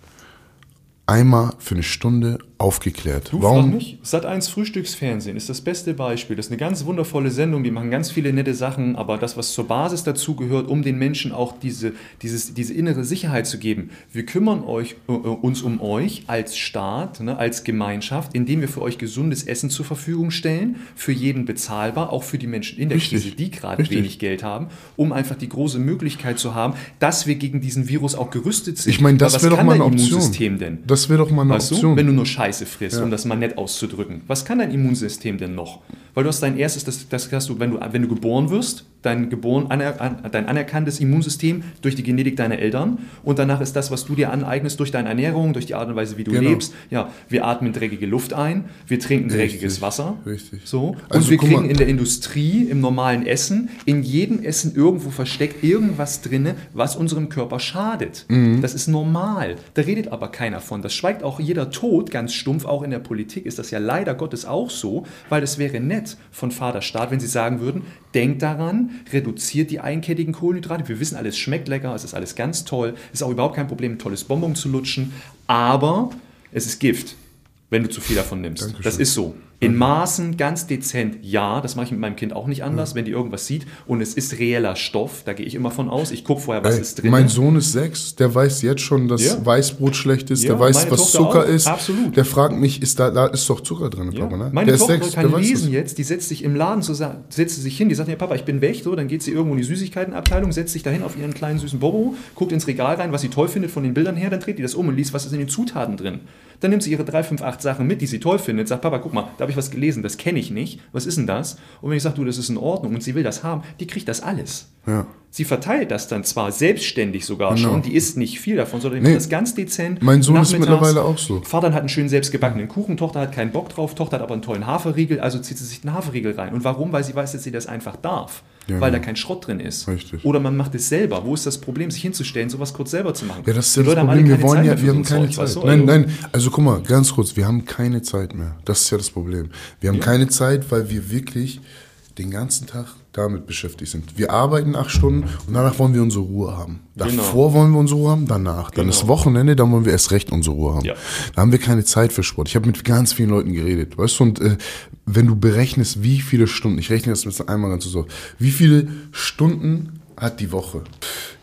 einmal für eine Stunde aufgeklärt? Du warum? mich, Sat1 Frühstücksfernsehen ist das beste Beispiel. Das ist eine ganz wundervolle Sendung, die machen ganz viele nette Sachen, aber das, was zur Basis dazu gehört, um den Menschen auch diese, dieses, diese innere Sicherheit zu geben. Wir kümmern euch, äh, uns um euch als Staat, ne, als Gemeinschaft, indem wir für euch gesundes Essen zur Verfügung stellen, für jeden bezahlbar, auch für die Menschen in der Richtig. Krise, die gerade wenig Geld haben, um einfach die große Möglichkeit zu haben, dass wir gegen diesen Virus auch gerüstet sind. Ich meine, das wäre doch kann mal eine Option. Immunsystem denn? Das wäre doch mal eine Weißt Option. du, wenn du nur Scheiße frisst, um das mal nett auszudrücken. Was kann dein Immunsystem denn noch? Weil du hast dein erstes, das, das hast du, wenn du, wenn du geboren wirst, dein, geboren, aner, an, dein anerkanntes Immunsystem durch die Genetik deiner Eltern und danach ist das, was du dir aneignest durch deine Ernährung, durch die Art und Weise, wie du Genau. lebst. Ja, wir atmen dreckige Luft ein, wir trinken dreckiges Richtig, Wasser. richtig. So. Und Also wir kriegen mal. in der Industrie, im normalen Essen, in jedem Essen irgendwo versteckt irgendwas drinne, was unserem Körper schadet. Mhm. Das ist normal. Da redet aber keiner von. Das schweigt auch jeder tot, ganz stumpf. Auch in der Politik ist das ja leider Gottes auch so, weil es wäre nett von Vater Staat, wenn sie sagen würden, denkt daran, reduziert die einkettigen Kohlenhydrate. Wir wissen, alles schmeckt lecker, es ist alles ganz toll. Es ist auch überhaupt kein Problem, ein tolles Bonbon zu lutschen. Aber es ist Gift, wenn du zu viel davon nimmst. Dankeschön. Das ist so. In Maßen ganz dezent ja, das mache ich mit meinem Kind auch nicht anders, wenn die irgendwas sieht und es ist reeller Stoff, da gehe ich immer von aus. Ich gucke vorher, was Ey, ist drin. mein Sohn ist sechs, der weiß jetzt schon, dass Ja. Weißbrot schlecht ist, Ja, der weiß, was Tochter Zucker auch, ist. absolut. Der fragt mich, ist da, da ist doch Zucker drin, Ja. Papa, ne? Meine der ist Tochter sechs, kann der lesen jetzt, die setzt sich im Laden, zusammen, setzt sie sich hin, die sagt, ja Papa, ich bin weg, so, dann geht sie irgendwo in die Süßigkeitenabteilung, setzt sich dahin auf ihren kleinen süßen Bobo, guckt ins Regal rein, was sie toll findet von den Bildern her, dann dreht die das um und liest, was ist in den Zutaten drin. Dann nimmt sie ihre 3, 5, 8 Sachen mit, die sie toll findet, sagt, Papa, guck mal, da habe ich was gelesen, das kenne ich nicht, was ist denn das? Und wenn ich sage, du, das ist in Ordnung und sie will das haben, die kriegt das alles. Ja. Sie verteilt das dann zwar selbstständig sogar Genau. schon, die isst nicht viel davon, sondern die Nee. das ganz dezent. Mein Sohn ist mittlerweile auch so. Vater hat einen schönen selbstgebackenen Kuchen, Tochter hat keinen Bock drauf, Tochter hat aber einen tollen Haferriegel, also zieht sie sich den Haferriegel rein. Und warum? Weil sie weiß, dass sie das einfach darf. Ja, weil da genau. kein Schrott drin ist. Richtig. Oder man macht es selber. Wo ist das Problem, sich hinzustellen, sowas kurz selber zu machen? Ja, das ist ja das Problem. Wir wollen Zeit ja, wir haben ein keine Zeit. weißt du? Nein, Also- nein, also guck mal, ganz kurz, wir haben keine Zeit mehr. Das ist ja das Problem. Wir haben keine Zeit, weil wir wirklich den ganzen Tag damit beschäftigt sind. Wir arbeiten acht Stunden und danach wollen wir unsere Ruhe haben. Davor wollen wir unsere Ruhe haben, danach. Dann Genau. ist Wochenende, dann wollen wir erst recht unsere Ruhe haben. Ja. Da haben wir keine Zeit für Sport. Ich habe mit ganz vielen Leuten geredet, weißt du, und äh, wenn du berechnest, wie viele Stunden, ich rechne das mit einmal ganz so, wie viele Stunden hat die Woche?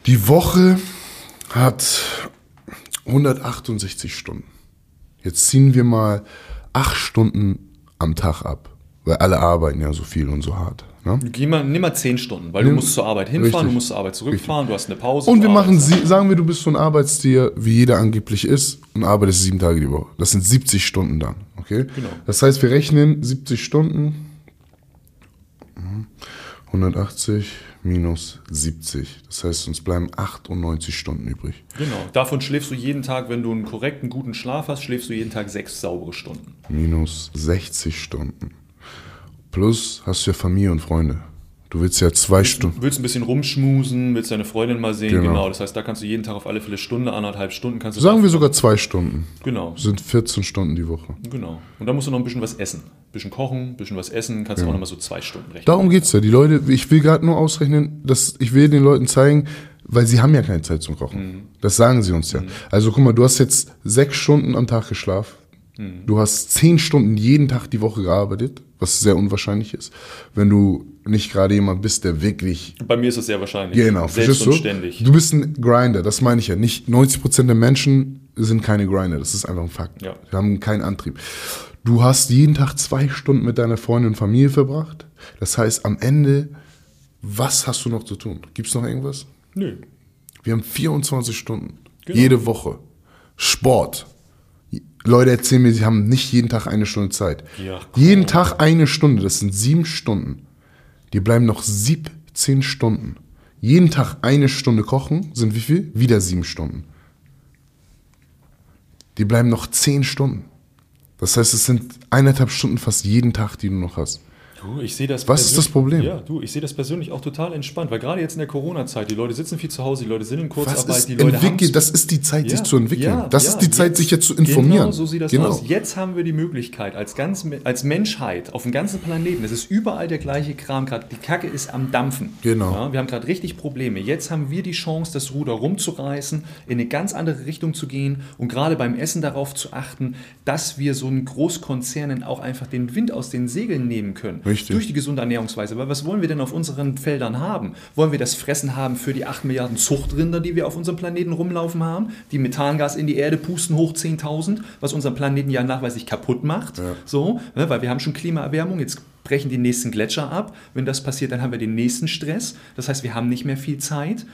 Die Woche hat 168 Stunden. Jetzt ziehen wir mal acht Stunden am Tag ab, weil alle arbeiten ja so viel und so hart. Ne? Geh mal, nimm mal 10 Stunden, weil du Nimm- musst zur Arbeit hinfahren, Richtig. du musst zur Arbeit zurückfahren, du hast eine Pause. Und wir du machen, sie, sagen wir, du bist so ein Arbeitstier, wie jeder angeblich ist, und arbeitest sieben Tage die Woche. Das sind 70 Stunden dann, okay? Genau. Das heißt, wir rechnen 70 Stunden, Mhm. 180 minus 70. Das heißt, uns bleiben 98 Stunden übrig. Genau. Davon schläfst du jeden Tag, wenn du einen korrekten, guten Schlaf hast, schläfst du jeden Tag sechs saubere Stunden. Minus 60 Stunden. Plus hast du ja Familie und Freunde. Du willst ja zwei willst, Stunden. Willst ein bisschen rumschmusen, willst deine Freundin mal sehen, Genau. genau. Das heißt, da kannst du jeden Tag auf alle Fälle Stunde, anderthalb Stunden kannst du Sagen wir da- sogar zwei Stunden. Genau, Sind 14 Stunden die Woche. genau. Und dann musst du noch ein bisschen was essen. Ein bisschen kochen, ein bisschen was essen, kannst du auch nochmal so zwei Stunden rechnen. Darum geht's ja. Die Leute, ich will gerade nur ausrechnen, dass ich will den Leuten zeigen, weil sie haben ja keine Zeit zum Kochen. Das sagen sie uns ja. Also guck mal, du hast jetzt sechs Stunden am Tag geschlafen. Du hast zehn Stunden jeden Tag die Woche gearbeitet, was sehr unwahrscheinlich ist. Wenn du nicht gerade jemand bist, der wirklich Bei mir ist es sehr wahrscheinlich. Genau, Selbst und du? ständig. Du bist ein Grinder, das meine ich ja. Nicht 90% der Menschen sind keine Grinder, das ist einfach ein Fakt. Ja. Wir haben keinen Antrieb. Du hast jeden Tag zwei Stunden mit deiner Freundin und Familie verbracht. Das heißt, am Ende, was hast du noch zu tun? Gibt es noch irgendwas? Nö. Wir haben 24 Stunden. Genau. Jede Woche. Sport. Leute erzählen mir, sie haben nicht jeden Tag eine Stunde Zeit. Ja, komm. jeden Tag eine Stunde, das sind sieben Stunden. Dir bleiben noch 17 Stunden. Jeden Tag eine Stunde kochen sind wie viel? Wieder sieben Stunden. Dir bleiben noch zehn Stunden. Das heißt, es sind eineinhalb Stunden fast jeden Tag, die du noch hast. Du, ich sehe das Was ist das Problem? Ja, du, ich sehe das persönlich auch total entspannt, weil gerade jetzt in der Corona-Zeit, die Leute sitzen viel zu Hause, die Leute sind in Was Kurzarbeit, ist die Leute haben entwickelt? Das ist die Zeit, sich zu entwickeln. ja, das ja, ist die Zeit, sich jetzt zu informieren. Genau, so sieht das Genau. aus. Jetzt haben wir die Möglichkeit, als, ganz, als Menschheit auf dem ganzen Planeten, es ist überall der gleiche Kram gerade, die Kacke ist am Dampfen. Genau. Wir haben gerade richtig Probleme. Jetzt haben wir die Chance, das Ruder rumzureißen, in eine ganz andere Richtung zu gehen und gerade beim Essen darauf zu achten, dass wir so einen Großkonzernen auch einfach den Wind aus den Segeln nehmen können. Richtig. Durch die gesunde Ernährungsweise. Weil was wollen wir denn auf unseren Feldern haben? Wollen wir das Fressen haben für die 8 Milliarden Zuchtrinder, die wir auf unserem Planeten rumlaufen haben, die Methangas in die Erde pusten hoch 10.000, was unseren Planeten ja nachweislich kaputt macht? So, ne, weil wir haben schon Klimaerwärmung, jetzt brechen die nächsten Gletscher ab. Wenn das passiert, dann haben wir den nächsten Stress. Das heißt, wir haben nicht mehr viel Zeit.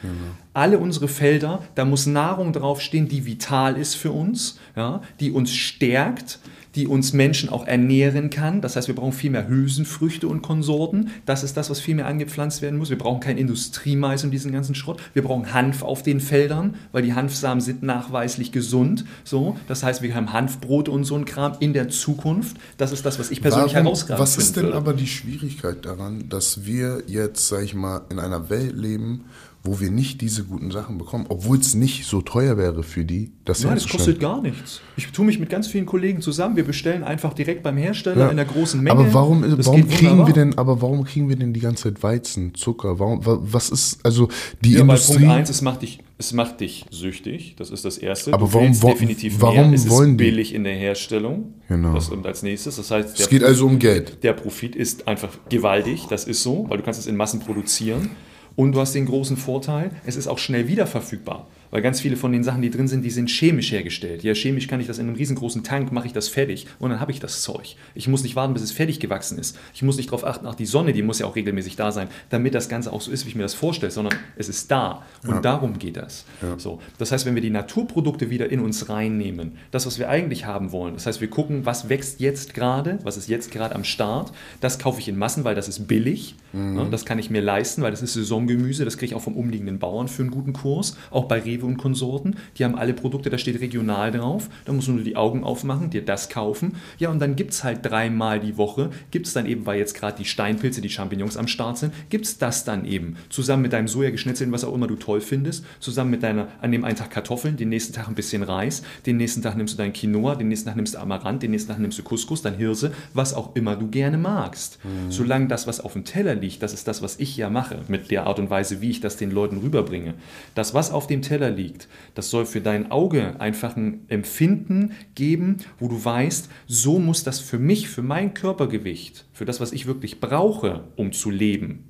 Alle unsere Felder, da muss Nahrung draufstehen, die vital ist für uns, ja, die uns stärkt, die uns Menschen auch ernähren kann. Das heißt, wir brauchen viel mehr Hülsenfrüchte und Konsorten. Das ist das, was viel mehr angepflanzt werden muss. Wir brauchen kein Industriemais und diesen ganzen Schrott. Wir brauchen Hanf auf den Feldern, weil die Hanfsamen sind nachweislich gesund. So, das heißt, wir haben Hanfbrote und so ein Kram in der Zukunft. Das ist das, was ich persönlich Warum, herausragend was ist denn finde. aber die Schwierigkeit daran, dass wir jetzt, sag ich mal, in einer Welt leben, wo wir nicht diese guten Sachen bekommen, obwohl es nicht so teuer wäre für die, das Nein, das kostet gar nichts. Ich tue mich mit ganz vielen Kollegen zusammen. Wir bestellen einfach direkt beim Hersteller Ja. in einer großen Menge. Aber warum, Das warum kriegen wir denn, aber warum kriegen wir denn die ganze Zeit Weizen, Zucker? Warum, wa- was ist, also die Ja, Industrie. Punkt 1, es macht, dich, es macht dich süchtig. Das ist das Erste. Aber du warum wo- definitiv warum mehr. Es wollen ist die? billig in der Herstellung. Genau. Das kommt als nächstes. Das heißt, der, es geht also um Geld. der Profit ist einfach gewaltig. Das ist so, weil du kannst es in Massen produzieren. Und du hast den großen Vorteil, es ist auch schnell wiederverfügbar. Weil ganz viele von den Sachen, die drin sind, die sind chemisch hergestellt. Ja, chemisch kann ich das in einem riesengroßen Tank, mache ich das fertig und dann habe ich das Zeug. Ich muss nicht warten, bis es fertig gewachsen ist. Ich muss nicht darauf achten, ach, die Sonne, die muss ja auch regelmäßig da sein, damit das Ganze auch so ist, wie ich mir das vorstelle, sondern es ist da. Und darum geht das. So. Das heißt, wenn wir die Naturprodukte wieder in uns reinnehmen, das, was wir eigentlich haben wollen, das heißt, wir gucken, was wächst jetzt gerade, was ist jetzt gerade am Start, das kaufe ich in Massen, weil das ist billig. Ne, das kann ich mir leisten, weil das ist Saisongemüse, das kriege ich auch vom umliegenden Bauern für einen guten Kurs. Auch bei Rewe und Konsorten, die haben alle Produkte, da steht regional drauf. Da musst du nur die Augen aufmachen, dir das kaufen. Ja, und dann gibt es halt dreimal die Woche, gibt es dann eben, weil jetzt gerade die Steinpilze, die Champignons am Start sind, gibt es das dann eben. Zusammen mit deinem Sojageschnitzeln, was auch immer du toll findest, zusammen mit deiner, an dem einen Tag Kartoffeln, den nächsten Tag ein bisschen Reis, den nächsten Tag nimmst du dein Quinoa, den nächsten Tag nimmst du Amaranth, den nächsten Tag nimmst du Couscous, dann Hirse, was auch immer du gerne magst. Solange das, was auf dem Teller liegt, das ist das, was ich ja mache, mit der Art und Weise, wie ich das den Leuten rüberbringe. Das, was auf dem Teller liegt, das soll für dein Auge einfach ein Empfinden geben, wo du weißt, so muss das für mich, für mein Körpergewicht, für das, was ich wirklich brauche, um zu leben,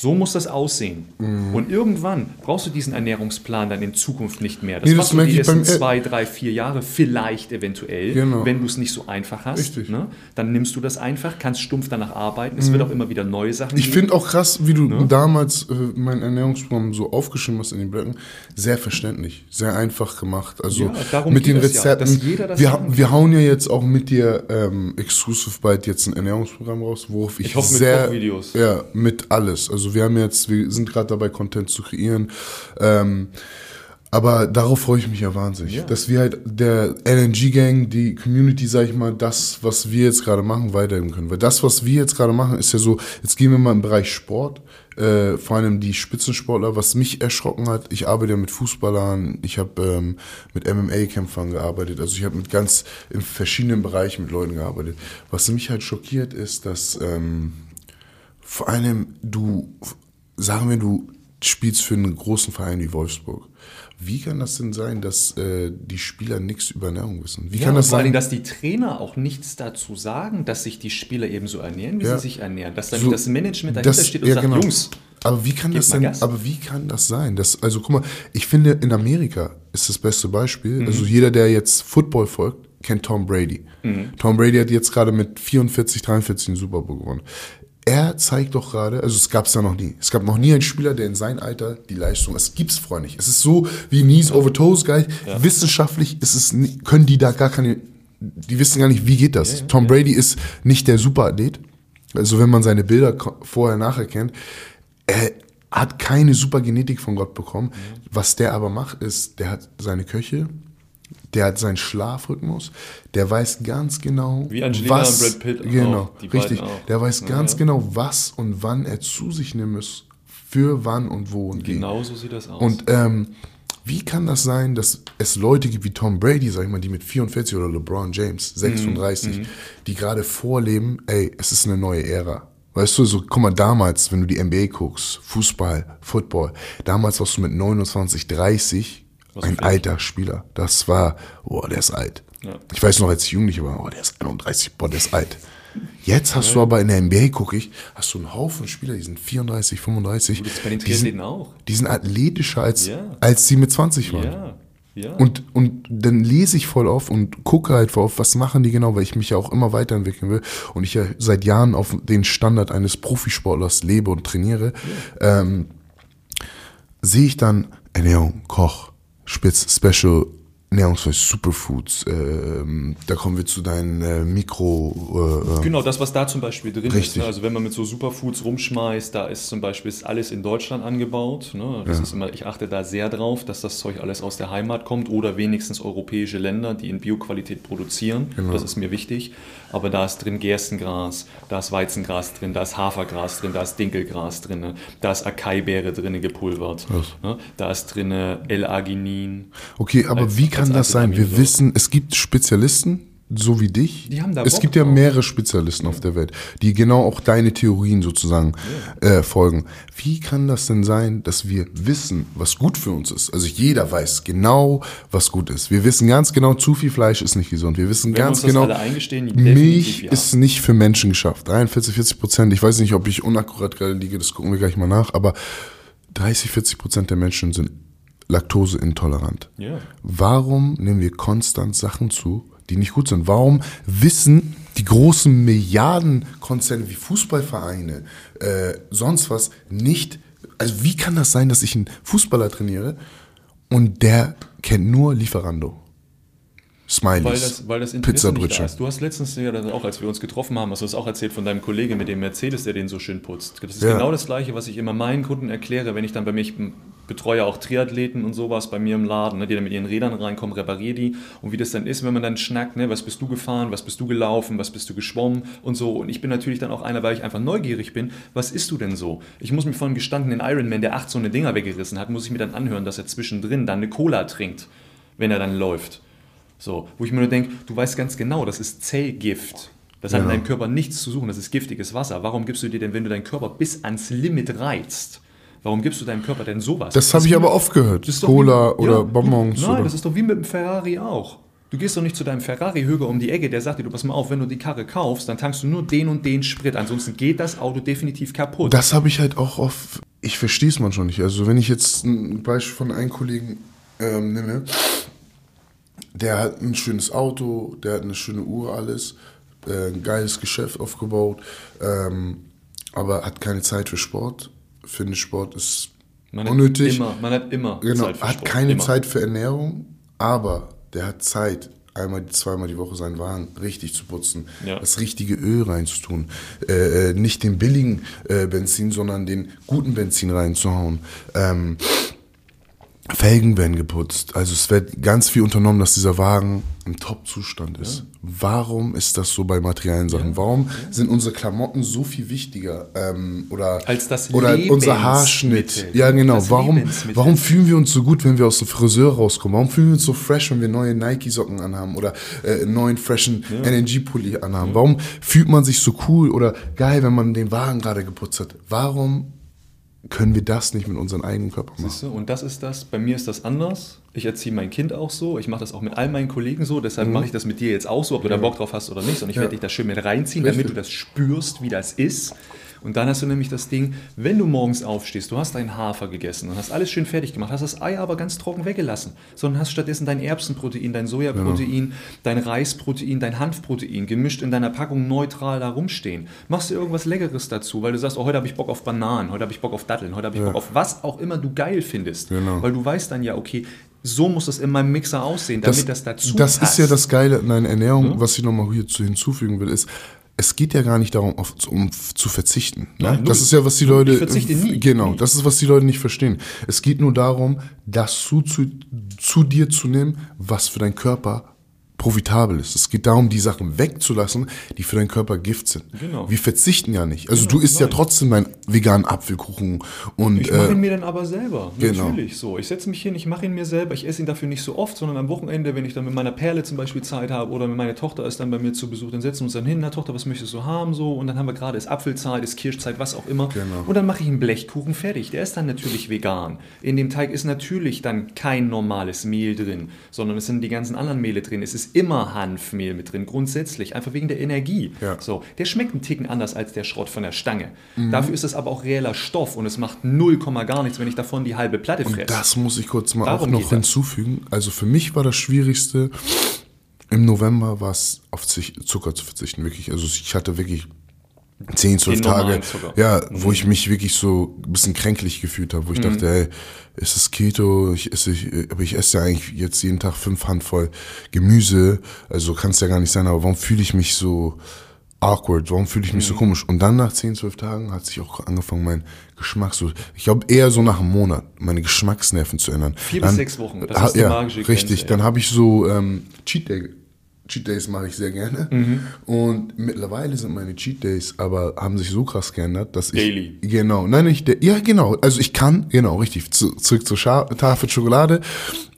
so muss das aussehen. Mhm. Und irgendwann brauchst du diesen Ernährungsplan dann in Zukunft nicht mehr. Das Nee, das machst du die ersten E- zwei, drei, vier Jahre vielleicht eventuell, Genau. wenn du es nicht so einfach hast. Richtig. Ne? Dann nimmst du das einfach, kannst stumpf danach arbeiten. Es wird auch immer wieder neue Sachen Mhm. Ich finde auch krass, wie du damals äh, mein Ernährungsprogramm so aufgeschrieben hast in den Blöcken. Sehr verständlich, sehr einfach gemacht. Also Ja, darum mit den ja, Rezepten. das wir, wir hauen ja jetzt auch mit dir ähm, exclusive bald jetzt ein Ernährungsprogramm raus, worauf ich, Ich hoffe, mit sehr Kochvideos. ja mit alles. Also wir haben jetzt, wir sind gerade dabei Content zu kreieren. Ähm, Aber darauf freue ich mich ja wahnsinnig. Ja. Dass wir halt der LNG-Gang, die Community, sag ich mal, das, was wir jetzt gerade machen, weitergeben können. Weil das, was wir jetzt gerade machen, ist ja so, jetzt gehen wir mal im Bereich Sport, äh, vor allem die Spitzensportler, was mich erschrocken hat, ich arbeite ja mit Fußballern, ich habe ähm, mit MMA-Kämpfern gearbeitet, also ich habe mit ganz in verschiedenen Bereichen mit Leuten gearbeitet. Was mich halt schockiert ist, dass ähm, vor allem du, sagen wir, du spielst für einen großen Verein wie Wolfsburg. Wie kann das denn sein, dass äh, die Spieler nichts über Ernährung wissen? Wie Ja, kann das vor allem, sein? dass die Trainer auch nichts dazu sagen, dass sich die Spieler eben so ernähren, wie Ja. sie sich ernähren. Dass dann So, das Management dahinter das- steht und ja, sagt, genau. Jungs, Aber wie kann das denn, Gas. aber wie kann das sein? Das, also guck mal, ich finde in Amerika ist das beste Beispiel. Mhm. Also jeder, der jetzt Football folgt, kennt Tom Brady. Mhm. Tom Brady hat jetzt gerade mit 44, 43 den Super Bowl gewonnen. Er zeigt doch gerade, also es gab es ja noch nie. Es gab noch nie einen Spieler, der in sein Alter die Leistung, es gibt's vorher nicht. Es ist so wie Knees over Toes, geil. Wissenschaftlich ist es, können die da gar keine, die wissen gar nicht, wie geht das. Tom Brady ist nicht der Superathlet. Also wenn man seine Bilder vorher nachher kennt, er hat keine super Genetik von Gott bekommen. Was der aber macht, ist, der hat seine Köche, der hat seinen Schlafrhythmus, der weiß ganz genau, Wie Angelina was, und Brad Pitt auch, genau, richtig, der weiß ganz ja. genau, was und wann er zu sich nehmen muss, für wann und wo und wie. genau so sieht das aus. Und ähm, wie kann das sein, dass es Leute gibt wie Tom Brady, sag ich mal, die mit 44 oder LeBron James, Mhm, 36, die gerade vorleben, ey, es ist eine neue Ära. Weißt du, so, guck mal, damals, wenn du die NBA guckst, Fußball, Football, damals warst du mit 29, 30 Was ein alter Spieler. Das war, boah, der ist alt. Ja. Ich weiß noch, als ich Jugendlicher war, oh, der ist 31, boah, der ist alt. Jetzt hast du aber in der NBA, gucke ich, hast du einen Haufen Spieler, die sind 34, 35. das ist bei den die, sind, auch. die sind athletischer als, Ja. als sie mit 20 waren. Ja, ja. Und, und dann lese ich voll auf und gucke halt voll auf, was machen die genau, weil ich mich ja auch immer weiterentwickeln will und ich ja seit Jahren auf den Standard eines Profisportlers lebe und trainiere, ähm, sehe ich dann Ernährung, Koch, Spitz, Special, Ernährungsfleisch, Superfoods, ähm, da kommen wir zu deinen äh, Mikro, äh, äh, Genau, das, was da zum Beispiel drin ist. Richtig. Ne? Also wenn man mit so Superfoods rumschmeißt, da ist zum Beispiel ist alles in Deutschland angebaut. Ne? Das ist immer, ich achte da sehr drauf, dass das Zeug alles aus der Heimat kommt oder wenigstens europäische Länder, die in Bioqualität produzieren. Genau. Das ist mir wichtig. Aber da ist drin Gerstengras, da ist Weizengras drin, da ist Hafergras drin, da ist Dinkelgras drin, ne? da ist Acai-Beere drin gepulvert, ne? da ist drin L-Arginin. Okay, aber wie kann als das sein? Wir wissen, es gibt Spezialisten, so wie dich. Die haben da es Bock gibt ja mehrere Spezialisten auf der Welt, die genau auch deine Theorien sozusagen äh, folgen. Wie kann das denn sein, dass wir wissen, was gut für uns ist? Also jeder weiß genau, was gut ist. Wir wissen ganz genau, zu viel Fleisch ist nicht gesund. Wir wissen Wenn wir ganz das genau, Milch ja. ist nicht für Menschen geschafft. 43, 40 Prozent, ich weiß nicht, ob ich unakkurat gerade liege, das gucken wir gleich mal nach, aber 30, 40 Prozent der Menschen sind laktoseintolerant. Ja. Warum nehmen wir konstant Sachen zu, die nicht gut sind? Warum wissen die großen Milliardenkonzerne wie Fußballvereine, äh, sonst was, nicht, also wie kann das sein, dass ich einen Fußballer trainiere und der kennt nur Lieferando? Smileys, Weil das, weil das Interesse nicht da Pizzabrötchen. ist. Du hast letztens ja dann auch, als wir uns getroffen haben, hast du das auch erzählt von deinem Kollegen mit dem Mercedes, der den so schön putzt. Das ist Ja. genau das Gleiche, was ich immer meinen Kunden erkläre, wenn ich dann bei mir, ich betreue auch Triathleten und sowas bei mir im Laden, ne, die dann mit ihren Rädern reinkommen, repariere die. Und wie das dann ist, wenn man dann schnackt, ne, was bist du gefahren, was bist du gelaufen, was bist du geschwommen und so. Und ich bin natürlich dann auch einer, weil ich einfach neugierig bin, was isst du denn so? Ich muss mir von einem gestandenen Ironman, der acht so eine Dinger weggerissen hat, muss ich mir dann anhören, dass er zwischendrin dann eine Cola trinkt, wenn er dann läuft. So, wo ich mir nur denke, du weißt ganz genau, das ist Zellgift. Das hat in Ja. deinem Körper nichts zu suchen, das ist giftiges Wasser. Warum gibst du dir denn, wenn du deinen Körper bis ans Limit reizt, warum gibst du deinem Körper denn sowas? Das habe ich aber oft gehört. Cola wie- oder ja, Bonbons. Nein, oder das ist doch wie mit dem Ferrari auch. Du gehst doch nicht zu deinem Ferrari-Höger um die Ecke, der sagt dir, du pass mal auf, wenn du die Karre kaufst, dann tankst du nur den und den Sprit, ansonsten geht das Auto definitiv kaputt. Das habe ich halt auch oft. Ich verstehe es manchmal nicht. Also wenn ich jetzt ein Beispiel von einem Kollegen ähm, nehme, der hat ein schönes Auto, der hat eine schöne Uhr, alles, äh, ein geiles Geschäft aufgebaut, ähm, aber hat keine Zeit für Sport. Finde Sport ist man hat unnötig. Immer, man hat immer Genau, Zeit für hat Sport, keine immer. Zeit für Ernährung, aber der hat Zeit, einmal, zweimal die Woche seinen Wagen richtig zu putzen, Ja. das richtige Öl reinzutun, äh, äh, nicht den billigen äh, Benzin, sondern den guten Benzin reinzuhauen. Ähm, Felgen werden geputzt. Also es wird ganz viel unternommen, dass dieser Wagen im Top-Zustand ist. Ja. Warum ist das so bei materiellen Sachen? Ja. Warum ja. sind unsere Klamotten so viel wichtiger? Ähm, oder Als das oder unser Haarschnitt. Ja, genau. warum, warum fühlen wir uns so gut, wenn wir aus dem Friseur rauskommen? Warum fühlen wir uns so fresh, wenn wir neue Nike-Socken anhaben oder äh, neuen freshen NNG-Pulli anhaben? Warum fühlt man sich so cool oder geil, wenn man den Wagen gerade geputzt hat? Warum können wir das nicht mit unserem eigenen Körper machen. Siehst du? Und das ist das, bei mir ist das anders. Ich erziehe mein Kind auch so, ich mache das auch mit all meinen Kollegen so, deshalb mhm. mache ich das mit dir jetzt auch so, ob du da Bock drauf hast oder nicht. Und ich ja. werde dich da schön mit reinziehen, Richtig. damit du das spürst, wie das ist. Und dann hast du nämlich das Ding, wenn du morgens aufstehst, du hast deinen Hafer gegessen und hast alles schön fertig gemacht, hast das Ei aber ganz trocken weggelassen, sondern hast stattdessen dein Erbsenprotein, dein Sojaprotein, ja. dein Reisprotein, dein Hanfprotein gemischt in deiner Packung neutral da rumstehen. Machst du irgendwas Leckeres dazu, weil du sagst, oh, heute habe ich Bock auf Bananen, heute habe ich Bock auf Datteln, heute habe ich ja. Bock auf was auch immer du geil findest. Genau. Weil du weißt dann ja, okay, so muss es in meinem Mixer aussehen, damit das, das dazu Das passt. ist ja das Geile in deiner Ernährung, hm? was ich nochmal hier hinzufügen will, ist, es geht ja gar nicht darum, auf, um zu verzichten. Ne? Nein, das ist ja, was die Leute. Ich verzichte nie. Genau, das ist, was die Leute nicht verstehen. Es geht nur darum, das zu, zu, zu dir zu nehmen, was für deinen Körper profitabel ist. Es geht darum, die Sachen wegzulassen, die für deinen Körper Gift sind. Genau. Wir verzichten ja nicht. Also genau, du isst nein. ja trotzdem deinen veganen Apfelkuchen und ich mache äh, ihn mir dann aber selber. Genau. Natürlich so. Ich setze mich hin, ich mache ihn mir selber. Ich esse ihn dafür nicht so oft, sondern am Wochenende, wenn ich dann mit meiner Perle zum Beispiel Zeit habe oder mit meiner Tochter ist dann bei mir zu Besuch, dann setzen wir uns dann hin, na Tochter, was möchtest du haben so und dann haben wir gerade ist Apfelzeit, ist Kirschzeit, was auch immer. Genau. Und dann mache ich einen Blechkuchen fertig. Der ist dann natürlich vegan. In dem Teig ist natürlich dann kein normales Mehl drin, sondern es sind die ganzen anderen Mehle drin. Es ist immer Hanfmehl mit drin, grundsätzlich, einfach wegen der Energie. Ja. So, der schmeckt einen Ticken anders als der Schrott von der Stange. Mhm. Dafür ist es aber auch reeller Stoff und es macht 0, gar nichts, wenn ich davon die halbe Platte fresse. Und das muss ich kurz mal Darum auch noch hinzufügen. Also für mich war das Schwierigste, im November war es auf Zucker zu verzichten, wirklich. Also ich hatte wirklich 10, 12 Tage, ja, wo ich mich wirklich so ein bisschen kränklich gefühlt habe, wo ich mhm. dachte, ey, ist es Keto, ich esse, ich, aber ich esse ja eigentlich jetzt jeden Tag fünf Handvoll Gemüse, also kann es ja gar nicht sein, aber warum fühle ich mich so awkward, warum fühle ich mich mhm. so komisch? Und dann nach 10, 12 Tagen hat sich auch angefangen, mein Geschmack so, ich glaube eher so nach einem Monat, meine Geschmacksnerven zu ändern. Vier dann, bis sechs Wochen, das ist ja, magische Grenze, Richtig, dann habe ich so ähm, Cheat Day Cheat Days mache ich sehr gerne. Mhm. Und mittlerweile sind meine Cheat Days aber haben sich so krass geändert, dass ich. Daily. Genau. Nein, nicht. Ja, genau. Also ich kann, genau, richtig. Zu, zurück zur Scha Tafel Schokolade.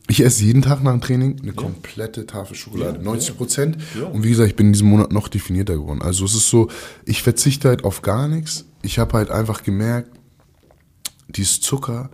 Ich esse jeden Tag nach dem Training eine ja. komplette Tafel Schokolade. Ja, 90 Prozent. Ja. Und wie gesagt, ich bin in diesem Monat noch definierter geworden. Also es ist so, ich verzichte halt auf gar nichts. Ich habe halt einfach gemerkt, dieses Zucker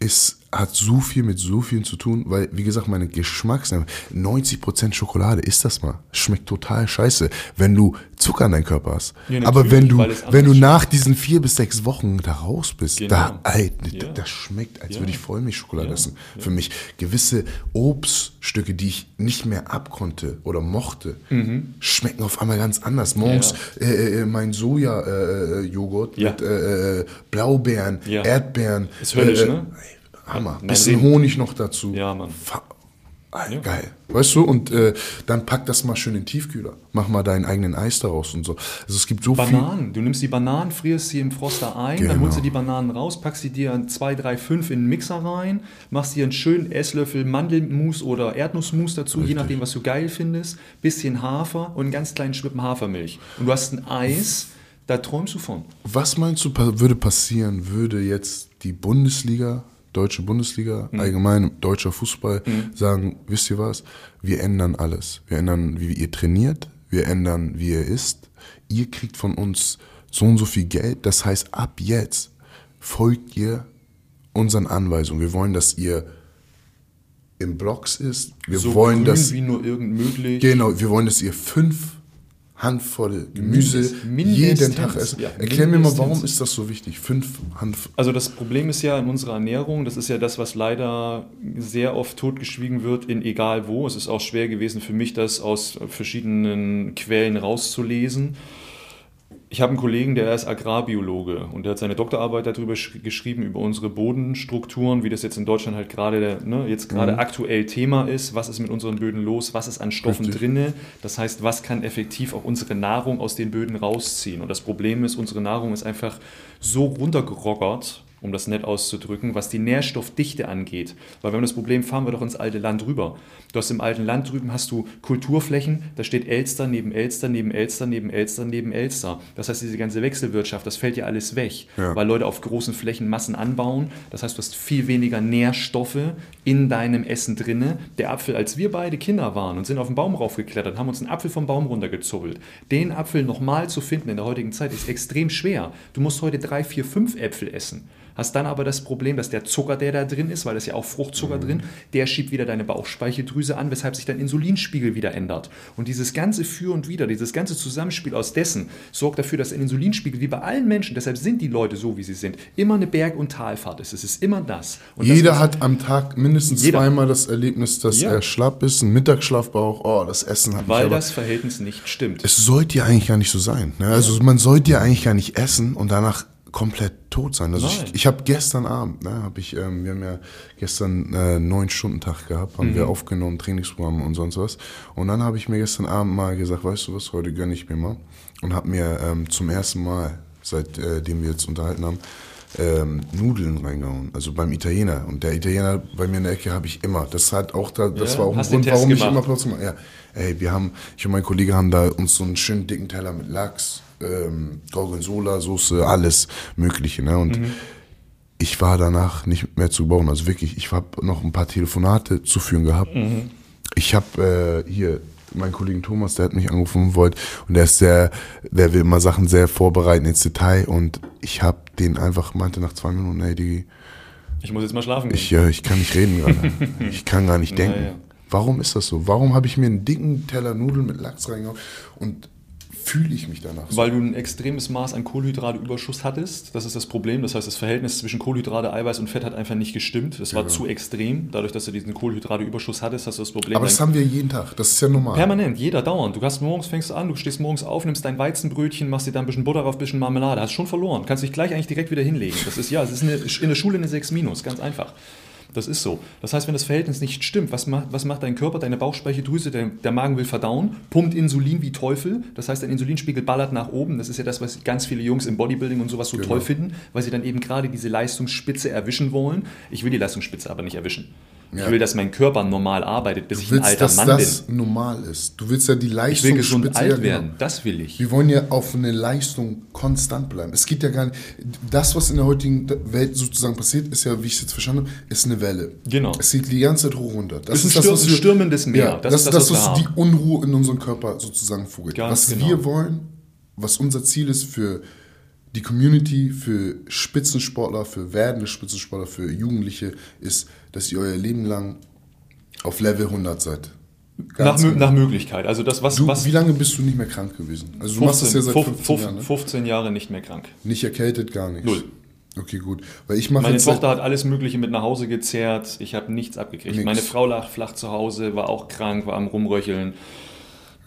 ist hat so viel mit so vielen zu tun, weil, wie gesagt, meine Geschmacksnerven, 90% Schokolade, ist das mal, schmeckt total scheiße, wenn du Zucker in deinem Körper hast. Ja, Aber wenn du, wenn du nach diesen vier bis sechs Wochen da raus bist, genau. da, ey, ja. das schmeckt, als ja. würde ich Vollmilchschokolade essen. Für mich gewisse Obststücke, die ich nicht mehr abkonnte oder mochte, mhm. schmecken auf einmal ganz anders. Morgens äh, äh, mein Soja-Joghurt äh, mit äh, äh, Blaubeeren, Erdbeeren. Ist höllisch, ne? Hammer. Bisschen Honig noch dazu. Ja, Mann. Ah, ja. Geil. Weißt du, und äh, dann pack das mal schön in den Tiefkühler. Mach mal deinen eigenen Eis daraus und so. Also es gibt so Bananen. Viel. Du nimmst die Bananen, frierst sie im Froster ein, genau. dann holst du die Bananen raus, packst sie dir an 2, 3, 5 in den Mixer rein, machst dir einen schönen Esslöffel Mandelmus oder Erdnussmus dazu, Richtig. je nachdem, was du geil findest, bisschen Hafer und einen ganz kleinen Schwippen Hafermilch. Und du hast ein Eis, da träumst du von. Was meinst du, würde passieren, würde jetzt die Bundesliga deutsche Bundesliga, mhm. allgemein deutscher Fußball, mhm. sagen, wisst ihr was, wir ändern alles. Wir ändern, wie ihr trainiert, wir ändern, wie ihr isst. Ihr kriegt von uns so und so viel Geld. Das heißt, ab jetzt folgt ihr unseren Anweisungen. Wir wollen, dass ihr im Blocks ist. Wir so wollen, dass wie nur irgend möglich. Genau, wir wollen, dass ihr fünf Handvoll Gemüse Mindest, jeden Tag essen. Ja, Erklär mir mal, warum ist das so wichtig? Fünf Handvoll. Also das Problem ist ja in unserer Ernährung, das ist ja das, was leider sehr oft totgeschwiegen wird, in egal wo. Es ist auch schwer gewesen für mich, das aus verschiedenen Quellen rauszulesen ich habe einen Kollegen, der ist Agrarbiologe und der hat seine Doktorarbeit darüber geschrieben, über unsere Bodenstrukturen, wie das jetzt in Deutschland halt gerade, ne, jetzt gerade mhm. aktuell Thema ist. Was ist mit unseren Böden los? Was ist an Stoffen Richtig. drinne? Das heißt, was kann effektiv auch unsere Nahrung aus den Böden rausziehen? Und das Problem ist, unsere Nahrung ist einfach so runtergerockert, um das nett auszudrücken, was die Nährstoffdichte angeht. Weil wir das Problem fahren wir doch ins alte Land rüber. Du hast im alten Land drüben hast du Kulturflächen, da steht Elster neben Elster, neben Elster, neben Elster, neben Elster. Das heißt, diese ganze Wechselwirtschaft, das fällt ja alles weg, Ja. weil Leute auf großen Flächen Massen anbauen. Das heißt, du hast viel weniger Nährstoffe in deinem Essen drinne. Der Apfel, als wir beide Kinder waren und sind auf den Baum raufgeklettert, haben uns einen Apfel vom Baum runtergezubbelt. Den Apfel nochmal zu finden in der heutigen Zeit ist extrem schwer. Du musst heute drei, vier, fünf Äpfel essen. Hast dann aber das Problem, dass der Zucker, der da drin ist, weil das ja auch Fruchtzucker drin, der schiebt wieder deine Bauchspeicheldrüse an, weshalb sich dein Insulinspiegel wieder ändert. Und dieses ganze Für und Wider, dieses ganze Zusammenspiel aus dessen, sorgt dafür, dass ein Insulinspiegel, wie bei allen Menschen, deshalb sind die Leute so, wie sie sind, immer eine Berg- und Talfahrt ist. Es ist immer das. Und Jeder das hat am Tag mindestens Jeder. zweimal das Erlebnis, dass Ja. er schlapp ist, ein Mittagsschlafbauch, oh, das Essen hat weil das Verhältnis nicht stimmt. Es sollte ja eigentlich gar nicht so sein. Ne? Also man sollte ja eigentlich gar nicht essen und danach komplett tot sein. Also ich, Nein. ich habe gestern Abend, ne, habe ich, ähm, wir haben ja gestern äh, neun Stunden Tag gehabt, haben wir aufgenommen, Trainingsprogramm und sonst was. Und dann habe ich mir gestern Abend mal gesagt, weißt du was, heute gönne ich mir mal und habe mir ähm, zum ersten Mal, seitdem wir jetzt unterhalten haben, ähm, Nudeln reingehauen, also beim Italiener. Und der Italiener bei mir in der Ecke habe ich immer. Das hat auch da, das Ja, war auch ein Grund, warum ich gemacht. immer Platz gemacht. Ja, ey, wir haben, ich und mein Kollege haben da uns so einen schönen dicken Teller mit Lachs, ähm, Gorgonzola, Soße, alles Mögliche. Ne? Und ich war danach nicht mehr zu bauen. Also wirklich, ich habe noch ein paar Telefonate zu führen gehabt. Ich habe äh, hier meinen Kollegen Thomas, der hat mich angerufen wollte und der ist sehr, der will immer Sachen sehr vorbereiten ins Detail und ich habe den einfach meinte nach zwei Minuten, ey, die, Ich muss jetzt mal schlafen gehen. ich, äh, ich kann nicht reden gerade. ich kann gar nicht denken. Naja. Warum ist das so? Warum habe ich mir einen dicken Teller Nudeln mit Lachs reingehauen und fühle ich mich danach so? Weil du ein extremes Maß an Kohlenhydrateüberschuss hattest. Das ist das Problem. Das heißt, das Verhältnis zwischen Kohlenhydrate, Eiweiß und Fett hat einfach nicht gestimmt. Das war Genau. zu extrem. Dadurch, dass du diesen Kohlenhydrateüberschuss hattest, hast du das Problem. Aber das haben wir jeden Tag. Das ist ja normal. Permanent, jeder dauernd. Du hast morgens, fängst du an, du stehst morgens auf, nimmst dein Weizenbrötchen, machst dir da ein bisschen Butter drauf, ein bisschen Marmelade. Hast schon verloren. Kannst dich gleich eigentlich direkt wieder hinlegen. Das ist ja, es ist eine, in der Schule eine 6 minus, ganz einfach. Das ist so. Das heißt, wenn das Verhältnis nicht stimmt, was macht, was macht dein Körper, deine Bauchspeicheldrüse, der, der Magen will verdauen, pumpt Insulin wie Teufel. Das heißt, dein Insulinspiegel ballert nach oben. Das ist ja das, was ganz viele Jungs im Bodybuilding und sowas so Genau. toll finden, weil sie dann eben gerade diese Leistungsspitze erwischen wollen. Ich will die Leistungsspitze aber nicht erwischen. Ja. Ich will, dass mein Körper normal arbeitet, bis ich Du ein willst, alter dass Mann das bin. normal ist. Du willst ja die Ich will Leistung gesund alt werden, das will ich. Wir wollen ja auf eine Leistung konstant bleiben. Es geht ja gar nicht. Das, was in der heutigen Welt sozusagen passiert, ist ja, wie ich es jetzt verstanden habe, ist eine Welle. Genau. Es geht die ganze Zeit hoch runter. Das Ist ein ein stürmendes Meer. Ja, Das das, ist das, das, was was die. Unruhe in unserem Körper sozusagen vogelt. Ganz was genau. wir wollen, was unser Ziel ist für die Community, für Spitzensportler, für werdende Spitzensportler, für Jugendliche, ist, dass ihr euer Leben lang auf Level 100 seid. Nach, genau. nach Möglichkeit. Also das, was, Du, was wie lange bist du nicht mehr krank gewesen? Also du machst das ja seit 15, 15, Jahren, ne? 15 Jahre nicht mehr krank. Nicht erkältet, gar nichts. Null. Okay, gut. Weil ich mache Meine Tochter hat alles Mögliche mit nach Hause gezerrt. Ich habe nichts abgekriegt. Nix. Meine Frau lag flach zu Hause, war auch krank, war am Rumröcheln.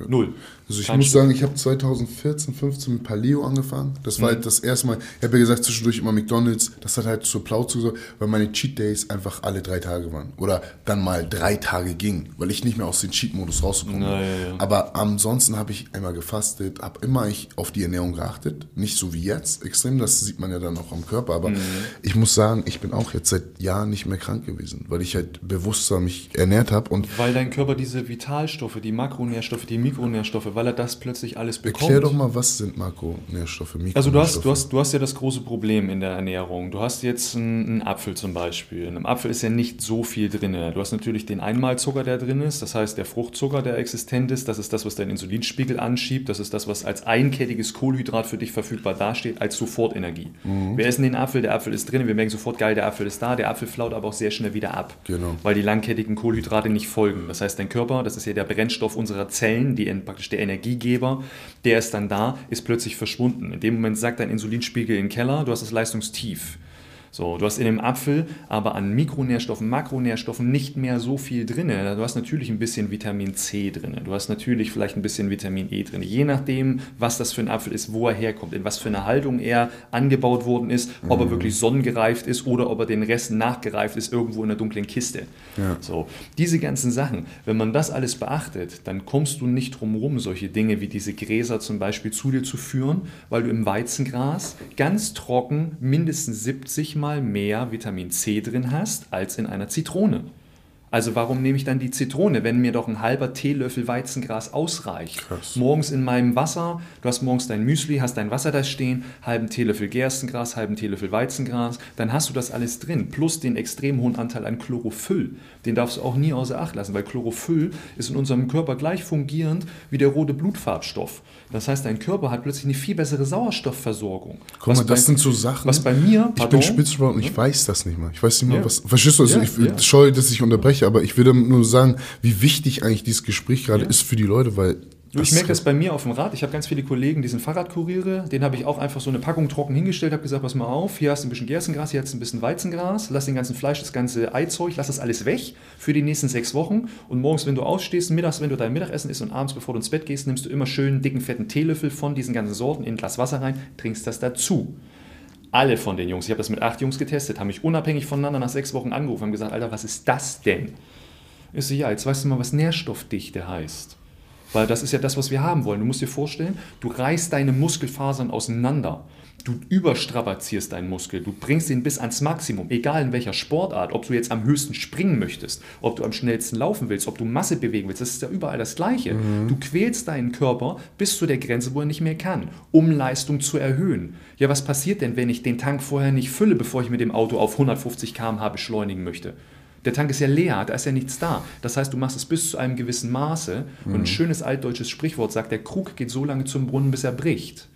Null. Also ich Kein muss Stück. sagen, ich habe 2014, 15 mit Paleo angefangen. Das war Mhm. halt das erste Mal. Ich habe ja gesagt, zwischendurch immer McDonalds. Das hat halt zur Plauze gesorgt, weil meine Cheat Days einfach alle drei Tage waren. Oder dann mal drei Tage ging, weil ich nicht mehr aus dem Cheat-Modus rausgekommen bin. Na, ja, ja. Aber ansonsten habe ich einmal gefastet, habe immer ich auf die Ernährung geachtet. Nicht so wie jetzt, extrem, das sieht man ja dann auch am Körper. Aber Mhm. ich muss sagen, ich bin auch jetzt seit Jahren nicht mehr krank gewesen, weil ich halt bewusster mich ernährt habe. Weil dein Körper diese Vitalstoffe, die Makronährstoffe, die Mikronährstoffe, weil er das plötzlich alles bekommt. erklär doch mal, was sind Makronährstoffe, Mikronährstoffe? Also du hast, du, hast, du hast ja das große Problem in der Ernährung. Du hast jetzt einen, einen Apfel zum Beispiel. In einem Apfel ist ja nicht so viel drin. Du hast natürlich den Einmalzucker, der drin ist. Das heißt, der Fruchtzucker, der existent ist. Das ist das, was deinen Insulinspiegel anschiebt. Das ist das, was als einkettiges Kohlenhydrat für dich verfügbar dasteht, als Sofortenergie. Wir essen den Apfel, der Apfel ist drin. Wir merken sofort, geil, der Apfel ist da. Der Apfel flaut aber auch sehr schnell wieder ab. Genau. Weil die langkettigen Kohlenhydrate nicht folgen. Das heißt, dein Körper, das ist ja der Brennstoff unserer Zellen, die praktisch der Energiegeber, der ist dann da, ist plötzlich verschwunden. In dem Moment sagt dein Insulinspiegel in den Keller, du hast das Leistungstief. So, du hast in dem Apfel aber an Mikronährstoffen, Makronährstoffen nicht mehr so viel drin. Du hast natürlich ein bisschen Vitamin C drin. Du hast natürlich vielleicht ein bisschen Vitamin E drin. Je nachdem, was das für ein Apfel ist, wo er herkommt, in was für eine Haltung er angebaut worden ist, ob er wirklich sonnengereift ist oder ob er den Rest nachgereift ist, irgendwo in einer dunklen Kiste. Ja. So, diese ganzen Sachen, wenn man das alles beachtet, dann kommst du nicht drum rum, solche Dinge wie diese Gräser zum Beispiel zu dir zu führen, weil du im Weizengras ganz trocken mindestens 70 mal mehr Vitamin C drin hast als in einer Zitrone. Also warum nehme ich dann die Zitrone, wenn mir doch ein halber Teelöffel Weizengras ausreicht? Krass. Morgens in meinem Wasser, du hast morgens dein Müsli, hast dein Wasser da stehen, halben Teelöffel Gerstengras, halben Teelöffel Weizengras, dann hast du das alles drin, plus den extrem hohen Anteil an Chlorophyll. Den darfst du auch nie außer Acht lassen, weil Chlorophyll ist in unserem Körper gleich fungierend wie der rote Blutfarbstoff. Das heißt, dein Körper hat plötzlich eine viel bessere Sauerstoffversorgung. Guck mal, Was das bei- sind so Sachen. Was bei mir, Ich pardon, bin Spitzbauer und ich weiß das nicht mal. Ich weiß nicht mal, Ja. was. Verstehst du? Also Ja, ich ja. scheue, dass ich unterbreche, aber ich würde nur sagen, wie wichtig eigentlich dieses Gespräch gerade ist für die Leute, weil. Du, ich merke das bei mir auf dem Rad. Ich habe ganz viele Kollegen, die sind Fahrradkuriere. Den habe ich auch einfach so eine Packung trocken hingestellt, habe gesagt, pass mal auf, hier hast du ein bisschen Gerstengras, hier hast du ein bisschen Weizengras, lass den ganzen Fleisch, das ganze Eizeug, lass das alles weg für die nächsten sechs Wochen. Und morgens, wenn du ausstehst, mittags, wenn du dein Mittagessen isst und abends, bevor du ins Bett gehst, nimmst du immer schön dicken, fetten Teelöffel von diesen ganzen Sorten in ein Glas Wasser rein, trinkst das dazu. Alle von den Jungs, ich habe das mit acht Jungs getestet, haben mich unabhängig voneinander nach sechs Wochen angerufen, haben gesagt, Alter, was ist das denn? Ich so, ja, jetzt weißt du mal, was Nährstoffdichte heißt. Weil das ist ja das, was wir haben wollen. Du musst dir vorstellen, du reißt deine Muskelfasern auseinander. Du überstrapazierst deinen Muskel. Du bringst ihn bis ans Maximum. Egal in welcher Sportart. Ob du jetzt am höchsten springen möchtest, ob du am schnellsten laufen willst, ob du Masse bewegen willst. Das ist ja überall das Gleiche. Du quälst deinen Körper bis zu der Grenze, wo er nicht mehr kann, um Leistung zu erhöhen. Ja, was passiert denn, wenn ich den Tank vorher nicht fülle, bevor ich mit dem Auto auf 150 km/h beschleunigen möchte? Der Tank ist ja leer, da ist ja nichts da. Das heißt, du machst es bis zu einem gewissen Maße. Und ein schönes altdeutsches Sprichwort sagt, der Krug geht so lange zum Brunnen, bis er bricht.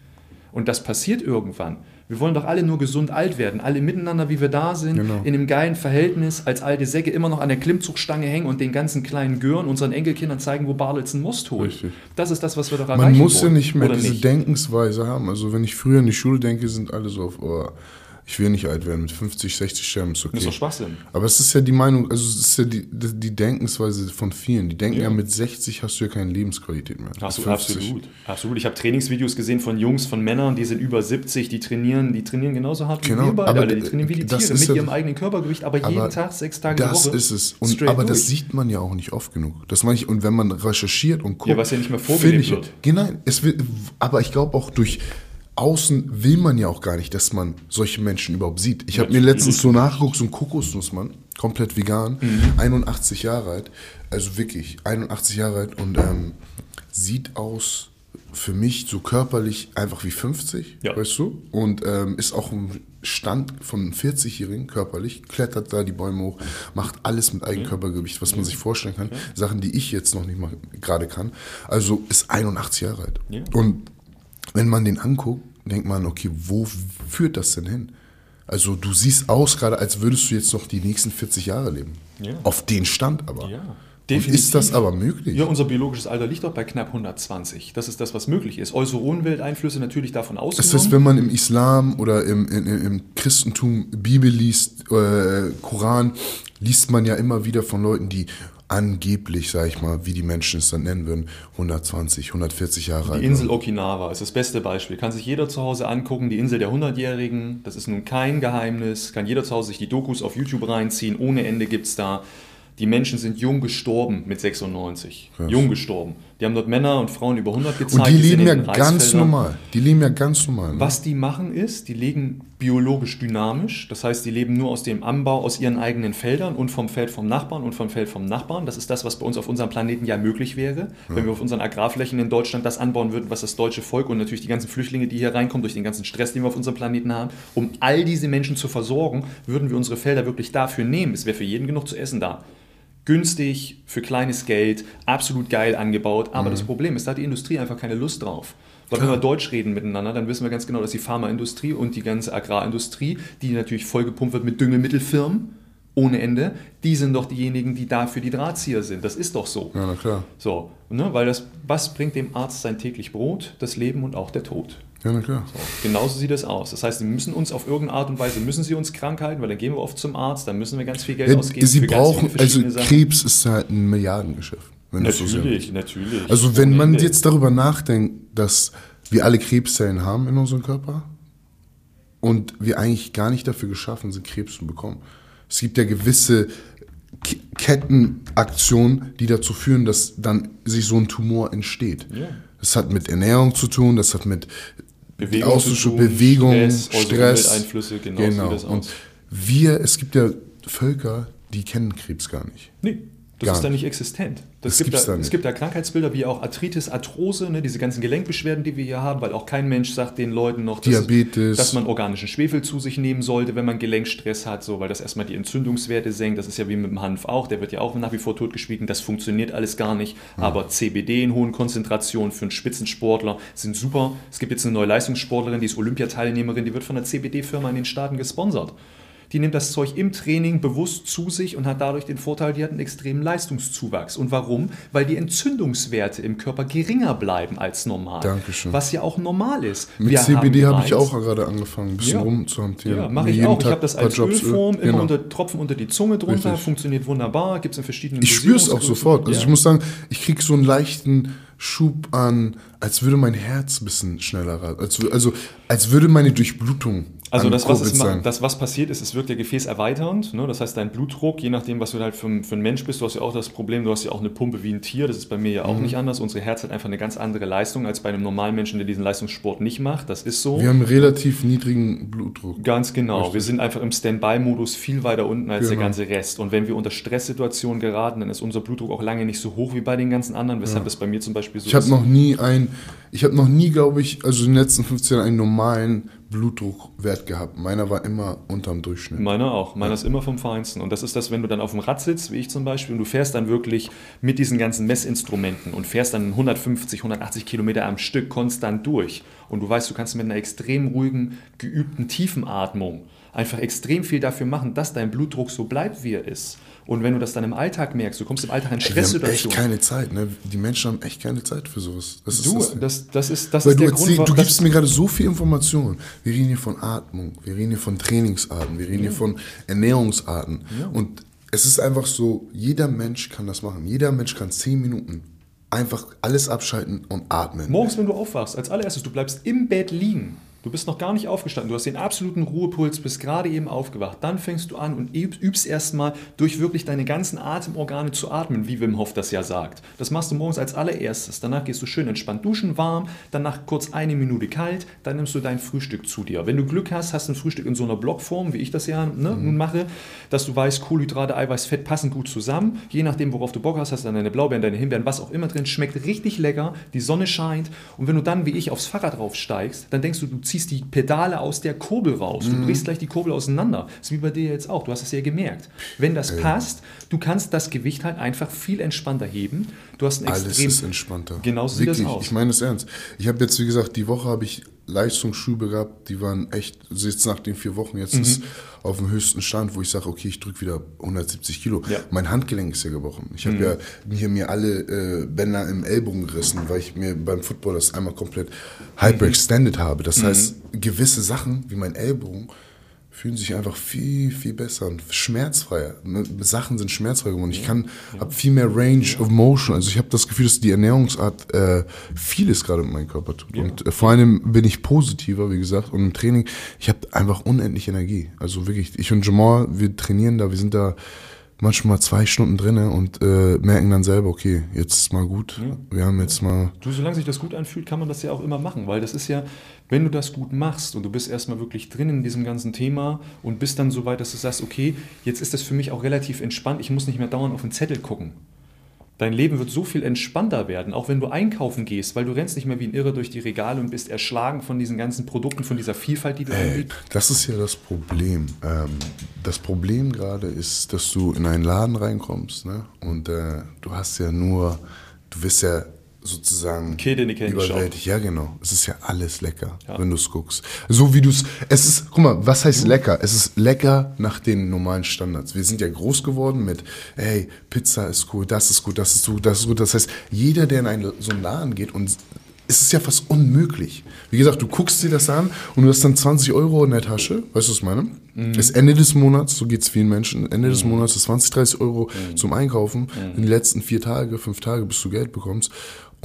Und das passiert irgendwann. Wir wollen doch alle nur gesund alt werden, alle miteinander, wie wir da sind, Genau. in einem geilen Verhältnis, als alte Säcke immer noch an der Klimmzugstange hängen und den ganzen kleinen Gören unseren Enkelkindern zeigen, wo Barlitz einen Most holt. Richtig. Das ist das, was wir doch erreichen Man muss ja wollen. nicht mehr diese nicht? Denkensweise haben. Also wenn ich früher in die Schule denke, sind alle so auf, oh, ich will nicht alt werden, mit 50, 60 sterben ist Das ist doch okay. Schwachsinn. Aber es ist ja die Meinung, also es ist ja die, die Denkensweise von vielen. Die denken ja, Ja. mit 60 hast du ja keine Lebensqualität mehr. 50. absolut. Absolut. Ich habe Trainingsvideos gesehen von Jungs, von Männern, die sind über 70, die trainieren, die trainieren genauso hart wie Genau, wir beide. aber Alter. Die trainieren wie die das Tiere mit ja- ihrem eigenen Körpergewicht, aber, jeden Aber Tag, sechs Tage die Das Woche. ist es. Und, aber das durch. sieht man ja auch nicht oft genug. Das meine ich, und wenn man recherchiert und guckt. Ja, was ja nicht mehr finde vorgelebt ich, wird. Genau, es wird, aber ich glaube auch durch außen will man ja auch gar nicht, dass man solche Menschen überhaupt sieht. Ich habe mir letztens so nachgeguckt, so ein Kokosnussmann, komplett vegan, Mhm. 81 Jahre alt, also wirklich 81 Jahre alt und ähm, sieht aus für mich so körperlich einfach wie 50, Ja. weißt du? Und ähm, ist auch im Stand von einem 40-Jährigen körperlich, klettert da die Bäume hoch, macht alles mit Eigenkörpergewicht, was man sich vorstellen kann. Sachen, die ich jetzt noch nicht mal gerade kann. Also ist 81 Jahre alt. Ja. Und wenn man den anguckt, denkt man, okay, wo führt das denn hin? Also du siehst aus gerade, als würdest du jetzt noch die nächsten 40 Jahre leben. Ja. Auf den Stand aber. Ja, Und definitiv. ist das aber möglich? Ja, unser biologisches Alter liegt doch bei knapp 120. Das ist das, was möglich ist. Äußere Umwelteinflüsse natürlich davon Das ausgenommen. heißt, wenn man im Islam oder im, in, im Christentum Bibel liest, äh, Koran, liest man ja immer wieder von Leuten, die angeblich, sag ich mal, wie die Menschen es dann nennen würden, 120, 140 Jahre alt Die Insel. Okinawa ist das beste Beispiel. Kann sich jeder zu Hause angucken. Die Insel der 100-Jährigen. Das ist nun kein Geheimnis. Kann jeder zu Hause sich die Dokus auf YouTube reinziehen. Ohne Ende gibt es da. Die Menschen sind jung gestorben mit 96. Krass. Jung gestorben. Die haben dort Männer und Frauen über 100 gezeigt. Und die leben ja ganz normal. Die leben ja ganz normal. Ne? Was die machen ist, die legen biologisch dynamisch, das heißt, die leben nur aus dem Anbau aus ihren eigenen Feldern und vom Feld vom Nachbarn und vom Feld vom Nachbarn. Das ist das, was bei uns auf unserem Planeten ja möglich wäre, wenn wir auf unseren Agrarflächen in Deutschland das anbauen würden, was das deutsche Volk und natürlich die ganzen Flüchtlinge, die hier reinkommen, durch den ganzen Stress, den wir auf unserem Planeten haben, um all diese Menschen zu versorgen, würden wir unsere Felder wirklich dafür nehmen. Es wäre für jeden genug zu essen da günstig, für kleines Geld, absolut geil angebaut. Aber das Problem ist, da hat die Industrie einfach keine Lust drauf. Weil wenn wir Deutsch reden miteinander, dann wissen wir ganz genau, dass die Pharmaindustrie und die ganze Agrarindustrie, die natürlich vollgepumpt wird mit Düngemittelfirmen ohne Ende, die sind doch diejenigen, die dafür die Drahtzieher sind. Das ist doch so. Ja, na klar. So, ne? weil das, was bringt dem Arzt sein täglich Brot? Das Leben und auch der Tod. Ja, na klar. Genauso sieht das aus. Das heißt, sie müssen uns auf irgendeine Art und Weise, müssen sie uns krank halten, weil dann gehen wir oft zum Arzt, dann müssen wir ganz viel Geld ausgeben sie für brauchen, ganz viele also. Krebs ist halt ein Milliardengeschäft. Wenn du so Natürlich, natürlich. Also wenn man jetzt darüber nachdenkt, dass wir alle Krebszellen haben in unserem Körper und wir eigentlich gar nicht dafür geschaffen sind, Krebs zu bekommen. Es gibt ja gewisse Kettenaktionen, die dazu führen, dass dann sich so ein Tumor entsteht. Ja. Das hat mit Ernährung zu tun, das hat mit Bewegung tun, Bewegung, Stress, Stress. Umwelteinflüsse, genau, genau. Und wir, es gibt ja Völker, die kennen Krebs gar nicht. Nee. Das Gar ist da nicht. existent. Das Das gibt da. Es gibt da Krankheitsbilder wie auch Arthritis, Arthrose, ne, diese ganzen Gelenkbeschwerden, die wir hier haben, weil auch kein Mensch sagt den Leuten noch, dass, dass man organischen Schwefel zu sich nehmen sollte, wenn man Gelenkstress hat, so, weil das erstmal die Entzündungswerte senkt. Das ist ja wie mit dem Hanf auch, der wird ja auch nach wie vor totgeschwiegen. Das funktioniert alles gar nicht. Aber CBD in hohen Konzentrationen für einen Spitzensportler sind super. Es gibt jetzt eine neue Leistungssportlerin, die ist Olympiateilnehmerin, die wird von einer CBD-Firma in den Staaten gesponsert. Die nimmt das Zeug im Training bewusst zu sich und hat dadurch den Vorteil, die hat einen extremen Leistungszuwachs. Und warum? Weil die Entzündungswerte im Körper geringer bleiben als normal. Dankeschön. Was ja auch normal ist. Mit Wir CBD habe ich auch gerade angefangen, ein bisschen Ja. rumzuhantieren. ja, mache ich auch. Ich habe das als Öl. Ölform, immer Genau. unter Tropfen unter die Zunge drunter, Richtig. funktioniert wunderbar, gibt es in verschiedenen Ich spüre es auch sofort. Also Ja. ich muss sagen, ich kriege so einen leichten Schub an, als würde mein Herz ein bisschen schneller rasen. Als, wür- also als würde meine Durchblutung Also das was, es das, was passiert ist, es wirkt ja gefäßerweiternd. Ne? Das heißt, dein Blutdruck, je nachdem, was du halt für, ein- für ein Mensch bist, du hast ja auch das Problem, du hast ja auch eine Pumpe wie ein Tier. Das ist bei mir ja Mhm. auch nicht anders. Unsere Herz hat einfach eine ganz andere Leistung als bei einem normalen Menschen, der diesen Leistungssport nicht macht. Das ist so. Wir haben relativ niedrigen Blutdruck. Ganz genau. Wir sind einfach im Standby-Modus viel weiter unten als der Genau. ganze Rest. Und wenn wir unter Stresssituationen geraten, dann ist unser Blutdruck auch lange nicht so hoch wie bei den ganzen anderen, weshalb es bei mir zum Beispiel so Ich habe ist. noch nie ein, ich habe noch nie, glaube ich, also in den letzten 15 Jahren einen normalen Blutdruckwert gehabt. Meiner war immer unterm Durchschnitt. Meiner auch. Meiner ist immer vom Feinsten. Und das ist das, wenn du dann auf dem Rad sitzt, wie ich zum Beispiel, und du fährst dann wirklich mit diesen ganzen Messinstrumenten und fährst dann 150, 180 Kilometer am Stück konstant durch. Und du weißt, du kannst mit einer extrem ruhigen, geübten Tiefenatmung einfach extrem viel dafür machen, dass dein Blutdruck so bleibt, wie er ist. Und wenn du das dann im Alltag merkst, du kommst im Alltag in haben echt Stresssituationen. keine Zeit, ne? Die Menschen haben echt keine Zeit für sowas. Das ist Du, das, das, das ist, das ist du, der erzähl, Grund, du gibst mir gerade so viel Information. Wir reden hier von Atmung, wir reden hier von Trainingsarten, wir reden hier von Ernährungsarten. Und es ist einfach so, jeder Mensch kann das machen. Jeder Mensch kann zehn Minuten einfach alles abschalten und atmen. Morgens, wenn du aufwachst, als allererstes, du bleibst im Bett liegen. Du bist noch gar nicht aufgestanden, du hast den absoluten Ruhepuls, bist gerade eben aufgewacht. Dann fängst du an und üb- übst erstmal durch wirklich deine ganzen Atemorgane zu atmen, wie Wim Hof das ja sagt. Das machst du morgens als allererstes. Danach gehst du schön entspannt duschen, warm, danach kurz eine Minute kalt, dann nimmst du dein Frühstück zu dir. Wenn du Glück hast, hast du ein Frühstück in so einer Blockform, wie ich das ja ne, nun mache, dass du weißt, Kohlenhydrate, Eiweiß, Fett passen gut zusammen. Je nachdem, worauf du Bock hast, hast du dann deine Blaubeeren, deine Himbeeren, was auch immer drin. Schmeckt richtig lecker, die Sonne scheint. Und wenn du dann, wie ich, aufs Fahrrad draufsteigst, dann denkst du, du ziehst die Pedale aus der Kurbel raus. Du brichst gleich die Kurbel auseinander. Das ist wie bei dir jetzt auch. Du hast es ja gemerkt. Wenn das passt, du kannst das Gewicht halt einfach viel entspannter heben. Du hast ein Alles extrem... ist entspannter. Genau so sieht das Wirklich, aus. Ich meine es ernst. Ich habe jetzt, wie gesagt, die Woche habe ich Leistungsschübe gehabt, die waren echt, also jetzt nach den vier Wochen, Mhm. jetzt ist auf dem höchsten Stand, wo ich sage, okay, ich drücke wieder 170 Kilo. Ja. Mein Handgelenk ist ja gebrochen. Ich Mhm. habe ja hier mir alle äh, Bänder im Ellbogen gerissen, weil ich mir beim Football das einmal komplett hyperextended habe. Das Mhm. heißt, gewisse Sachen wie mein Ellbogen fühlen sich einfach viel, viel besser und schmerzfreier. Ne, Sachen sind schmerzfrei geworden. Ich kann, habe viel mehr Range of Motion. Also ich habe das Gefühl, dass die Ernährungsart äh, vieles gerade mit meinem Körper tut. Und äh, vor allem bin ich positiver, wie gesagt. Und im Training, ich habe einfach unendlich Energie. Also wirklich, ich und Jamal, wir trainieren da, wir sind da manchmal zwei Stunden drinne und äh, merken dann selber, okay, jetzt ist mal gut. Wir haben jetzt mal Du, solange sich das gut anfühlt, kann man das ja auch immer machen, weil das ist ja, wenn du das gut machst und du bist erstmal wirklich drin in diesem ganzen Thema und bist dann so weit, dass du sagst, okay, jetzt ist das für mich auch relativ entspannt, ich muss nicht mehr dauernd auf den Zettel gucken. Dein Leben wird so viel entspannter werden, auch wenn du einkaufen gehst, weil du rennst nicht mehr wie ein Irre durch die Regale und bist erschlagen von diesen ganzen Produkten, von dieser Vielfalt, die du Ey, anbietest. das ist ja das Problem. Ähm, das Problem gerade ist, dass du in einen Laden reinkommst ne? und äh, du hast ja nur, du wirst ja sozusagen Kälte in die Kälte überwältigt. Ja, genau. Es ist ja alles lecker, Ja. wenn du es guckst. So wie du es, es ist, guck mal, was heißt lecker? Es ist lecker nach den normalen Standards. Wir sind ja groß geworden mit, hey, Pizza ist cool, das ist gut, das ist gut, das ist gut. Das heißt, jeder, der in einen, so einen Laden geht und es ist ja fast unmöglich. Wie gesagt, du guckst dir das an und du hast dann 20 Euro in der Tasche. Weißt du, was ich meine? Das Ende des Monats, so geht es vielen Menschen, Ende des Monats ist 20, 30 Euro zum Einkaufen. In den letzten vier Tage, fünf Tage, bis du Geld bekommst.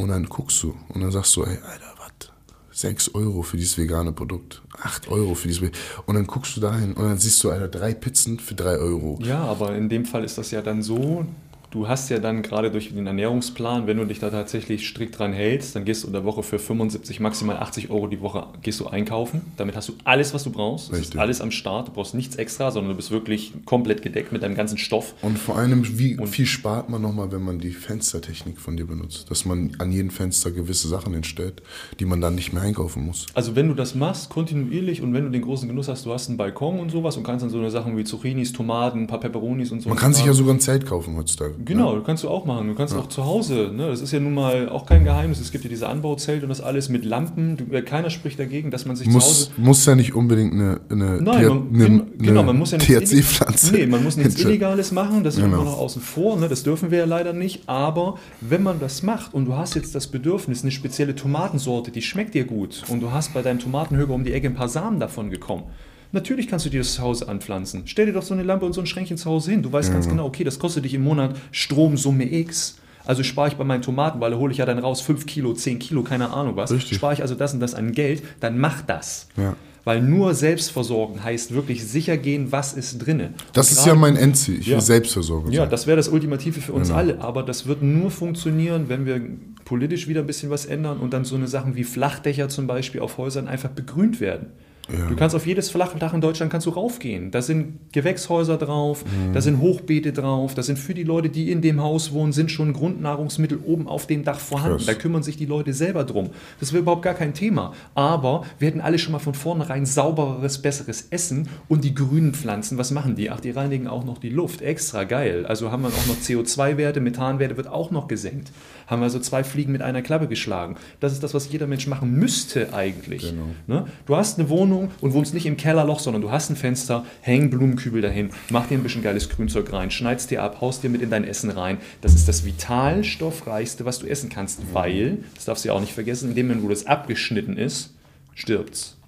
Und dann guckst du und dann sagst du, ey, Alter, was? 6 Euro für dieses vegane Produkt, 8 Euro für dieses. Und dann guckst du dahin und dann siehst du, Alter, drei Pizzen für 3 Euro. Ja, aber in dem Fall ist das ja dann so, du hast ja dann gerade durch den Ernährungsplan, wenn du dich da tatsächlich strikt dran hältst, dann gehst du in der Woche für 75, maximal 80 Euro die Woche gehst du einkaufen. Damit hast du alles, was du brauchst. Es ist alles am Start. Du brauchst nichts extra, sondern du bist wirklich komplett gedeckt mit deinem ganzen Stoff. Und vor allem, wie und viel spart man nochmal, wenn man die Fenstertechnik von dir benutzt? Dass man an jedem Fenster gewisse Sachen entstellt, die man dann nicht mehr einkaufen muss. Also wenn du das machst, kontinuierlich und wenn du den großen Genuss hast, du hast einen Balkon und sowas und kannst dann so eine Sachen wie Zucchinis, Tomaten, ein paar Peperonis und so. Man kann sich ja sogar ein Zelt kaufen heutzutage. Genau, ja. kannst du auch machen. Du kannst ja. auch zu Hause, ne? das ist ja nun mal auch kein Geheimnis. Es gibt ja diese Anbauzelte und das alles mit Lampen. Du, äh, keiner spricht dagegen, dass man sich muss, zu Hause. Muss ja nicht unbedingt eine, eine, Nein, man, eine, genau, man muss ja THC-Pflanze. Nee, man muss nichts Illegales machen, das ist genau. immer noch außen vor, ne? das dürfen wir ja leider nicht. Aber wenn man das macht und du hast jetzt das Bedürfnis, eine spezielle Tomatensorte, die schmeckt dir gut und du hast bei deinem Tomatenhöger um die Ecke ein paar Samen davon gekommen, Natürlich kannst du dir das zu Hause anpflanzen. Stell dir doch so eine Lampe und so ein Schränkchen zu Hause hin. Du weißt ja. ganz genau, okay, das kostet dich im Monat Stromsumme X. Also spare ich bei meinen Tomaten, weil da hole ich ja dann raus 5 Kilo, 10 Kilo, keine Ahnung was. Richtig. Spare ich also das und das an Geld, dann mach das. Ja. Weil nur Selbstversorgen heißt wirklich sicher gehen, was ist drinne. Das ist ja mein Endziel. Ich ja, will Selbstversorgung Ja, das wäre das Ultimative für uns genau. alle. Aber das wird nur funktionieren, wenn wir politisch wieder ein bisschen was ändern und dann so eine Sachen wie Flachdächer zum Beispiel auf Häusern einfach begrünt werden. Ja. Du kannst auf jedes flache Dach in Deutschland kannst du raufgehen. Da sind Gewächshäuser drauf, mhm. da sind Hochbeete drauf, da sind für die Leute, die in dem Haus wohnen, sind schon Grundnahrungsmittel oben auf dem Dach vorhanden. Krass. Da kümmern sich die Leute selber drum. Das wäre überhaupt gar kein Thema. Aber wir hätten alle schon mal von vornherein saubereres, besseres Essen und die grünen Pflanzen, was machen die? Ach, die reinigen auch noch die Luft. Extra geil. Also haben wir auch noch CO2-Werte, Methanwerte wird auch noch gesenkt haben wir also zwei Fliegen mit einer Klappe geschlagen. Das ist das, was jeder Mensch machen müsste eigentlich. Genau. Ne? Du hast eine Wohnung und wohnst nicht im Kellerloch, sondern du hast ein Fenster, häng Blumenkübel dahin, mach dir ein bisschen geiles Grünzeug rein, schneidest dir ab, haust dir mit in dein Essen rein. Das ist das vitalstoffreichste, was du essen kannst, weil, das darfst du ja auch nicht vergessen, in dem Moment, wo das abgeschnitten ist, stirbt's.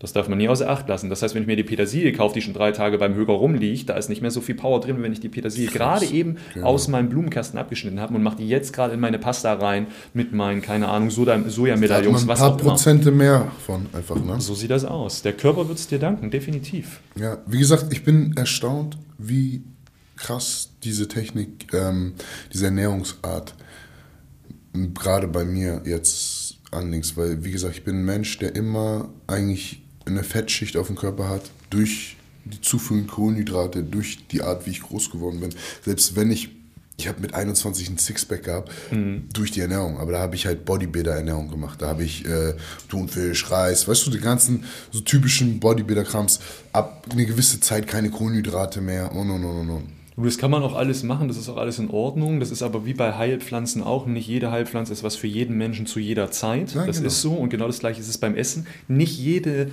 Das darf man nie außer Acht lassen. Das heißt, wenn ich mir die Petersilie kaufe, die schon drei Tage beim Höger rumliegt, da ist nicht mehr so viel Power drin, wenn ich die Petersilie gerade eben genau. aus meinem Blumenkasten abgeschnitten habe und mache die jetzt gerade in meine Pasta rein mit meinen, keine Ahnung, Sojamedaillons, was auch immer. Ein paar Prozente mehr von einfach, ne? So sieht das aus. Der Körper wird es dir danken, definitiv. Ja, wie gesagt, ich bin erstaunt, wie krass diese Technik, ähm, diese Ernährungsart gerade bei mir jetzt anlinks, weil wie gesagt, ich bin ein Mensch, der immer eigentlich eine Fettschicht auf dem Körper hat, durch die Zuführung Kohlenhydrate, durch die Art, wie ich groß geworden bin. Selbst wenn ich, ich habe mit 21 ein Sixpack gehabt, mhm. durch die Ernährung, aber da habe ich halt Bodybuilder-Ernährung gemacht. Da habe ich äh, Thunfisch, Reis, weißt du, die ganzen so typischen Bodybuilder-Krams, ab eine gewisse Zeit keine Kohlenhydrate mehr und und und und. Das kann man auch alles machen, das ist auch alles in Ordnung. Das ist aber wie bei Heilpflanzen auch. Nicht jede Heilpflanze ist was für jeden Menschen zu jeder Zeit. Ja, das genau. ist so. Und genau das gleiche ist es beim Essen. Nicht jede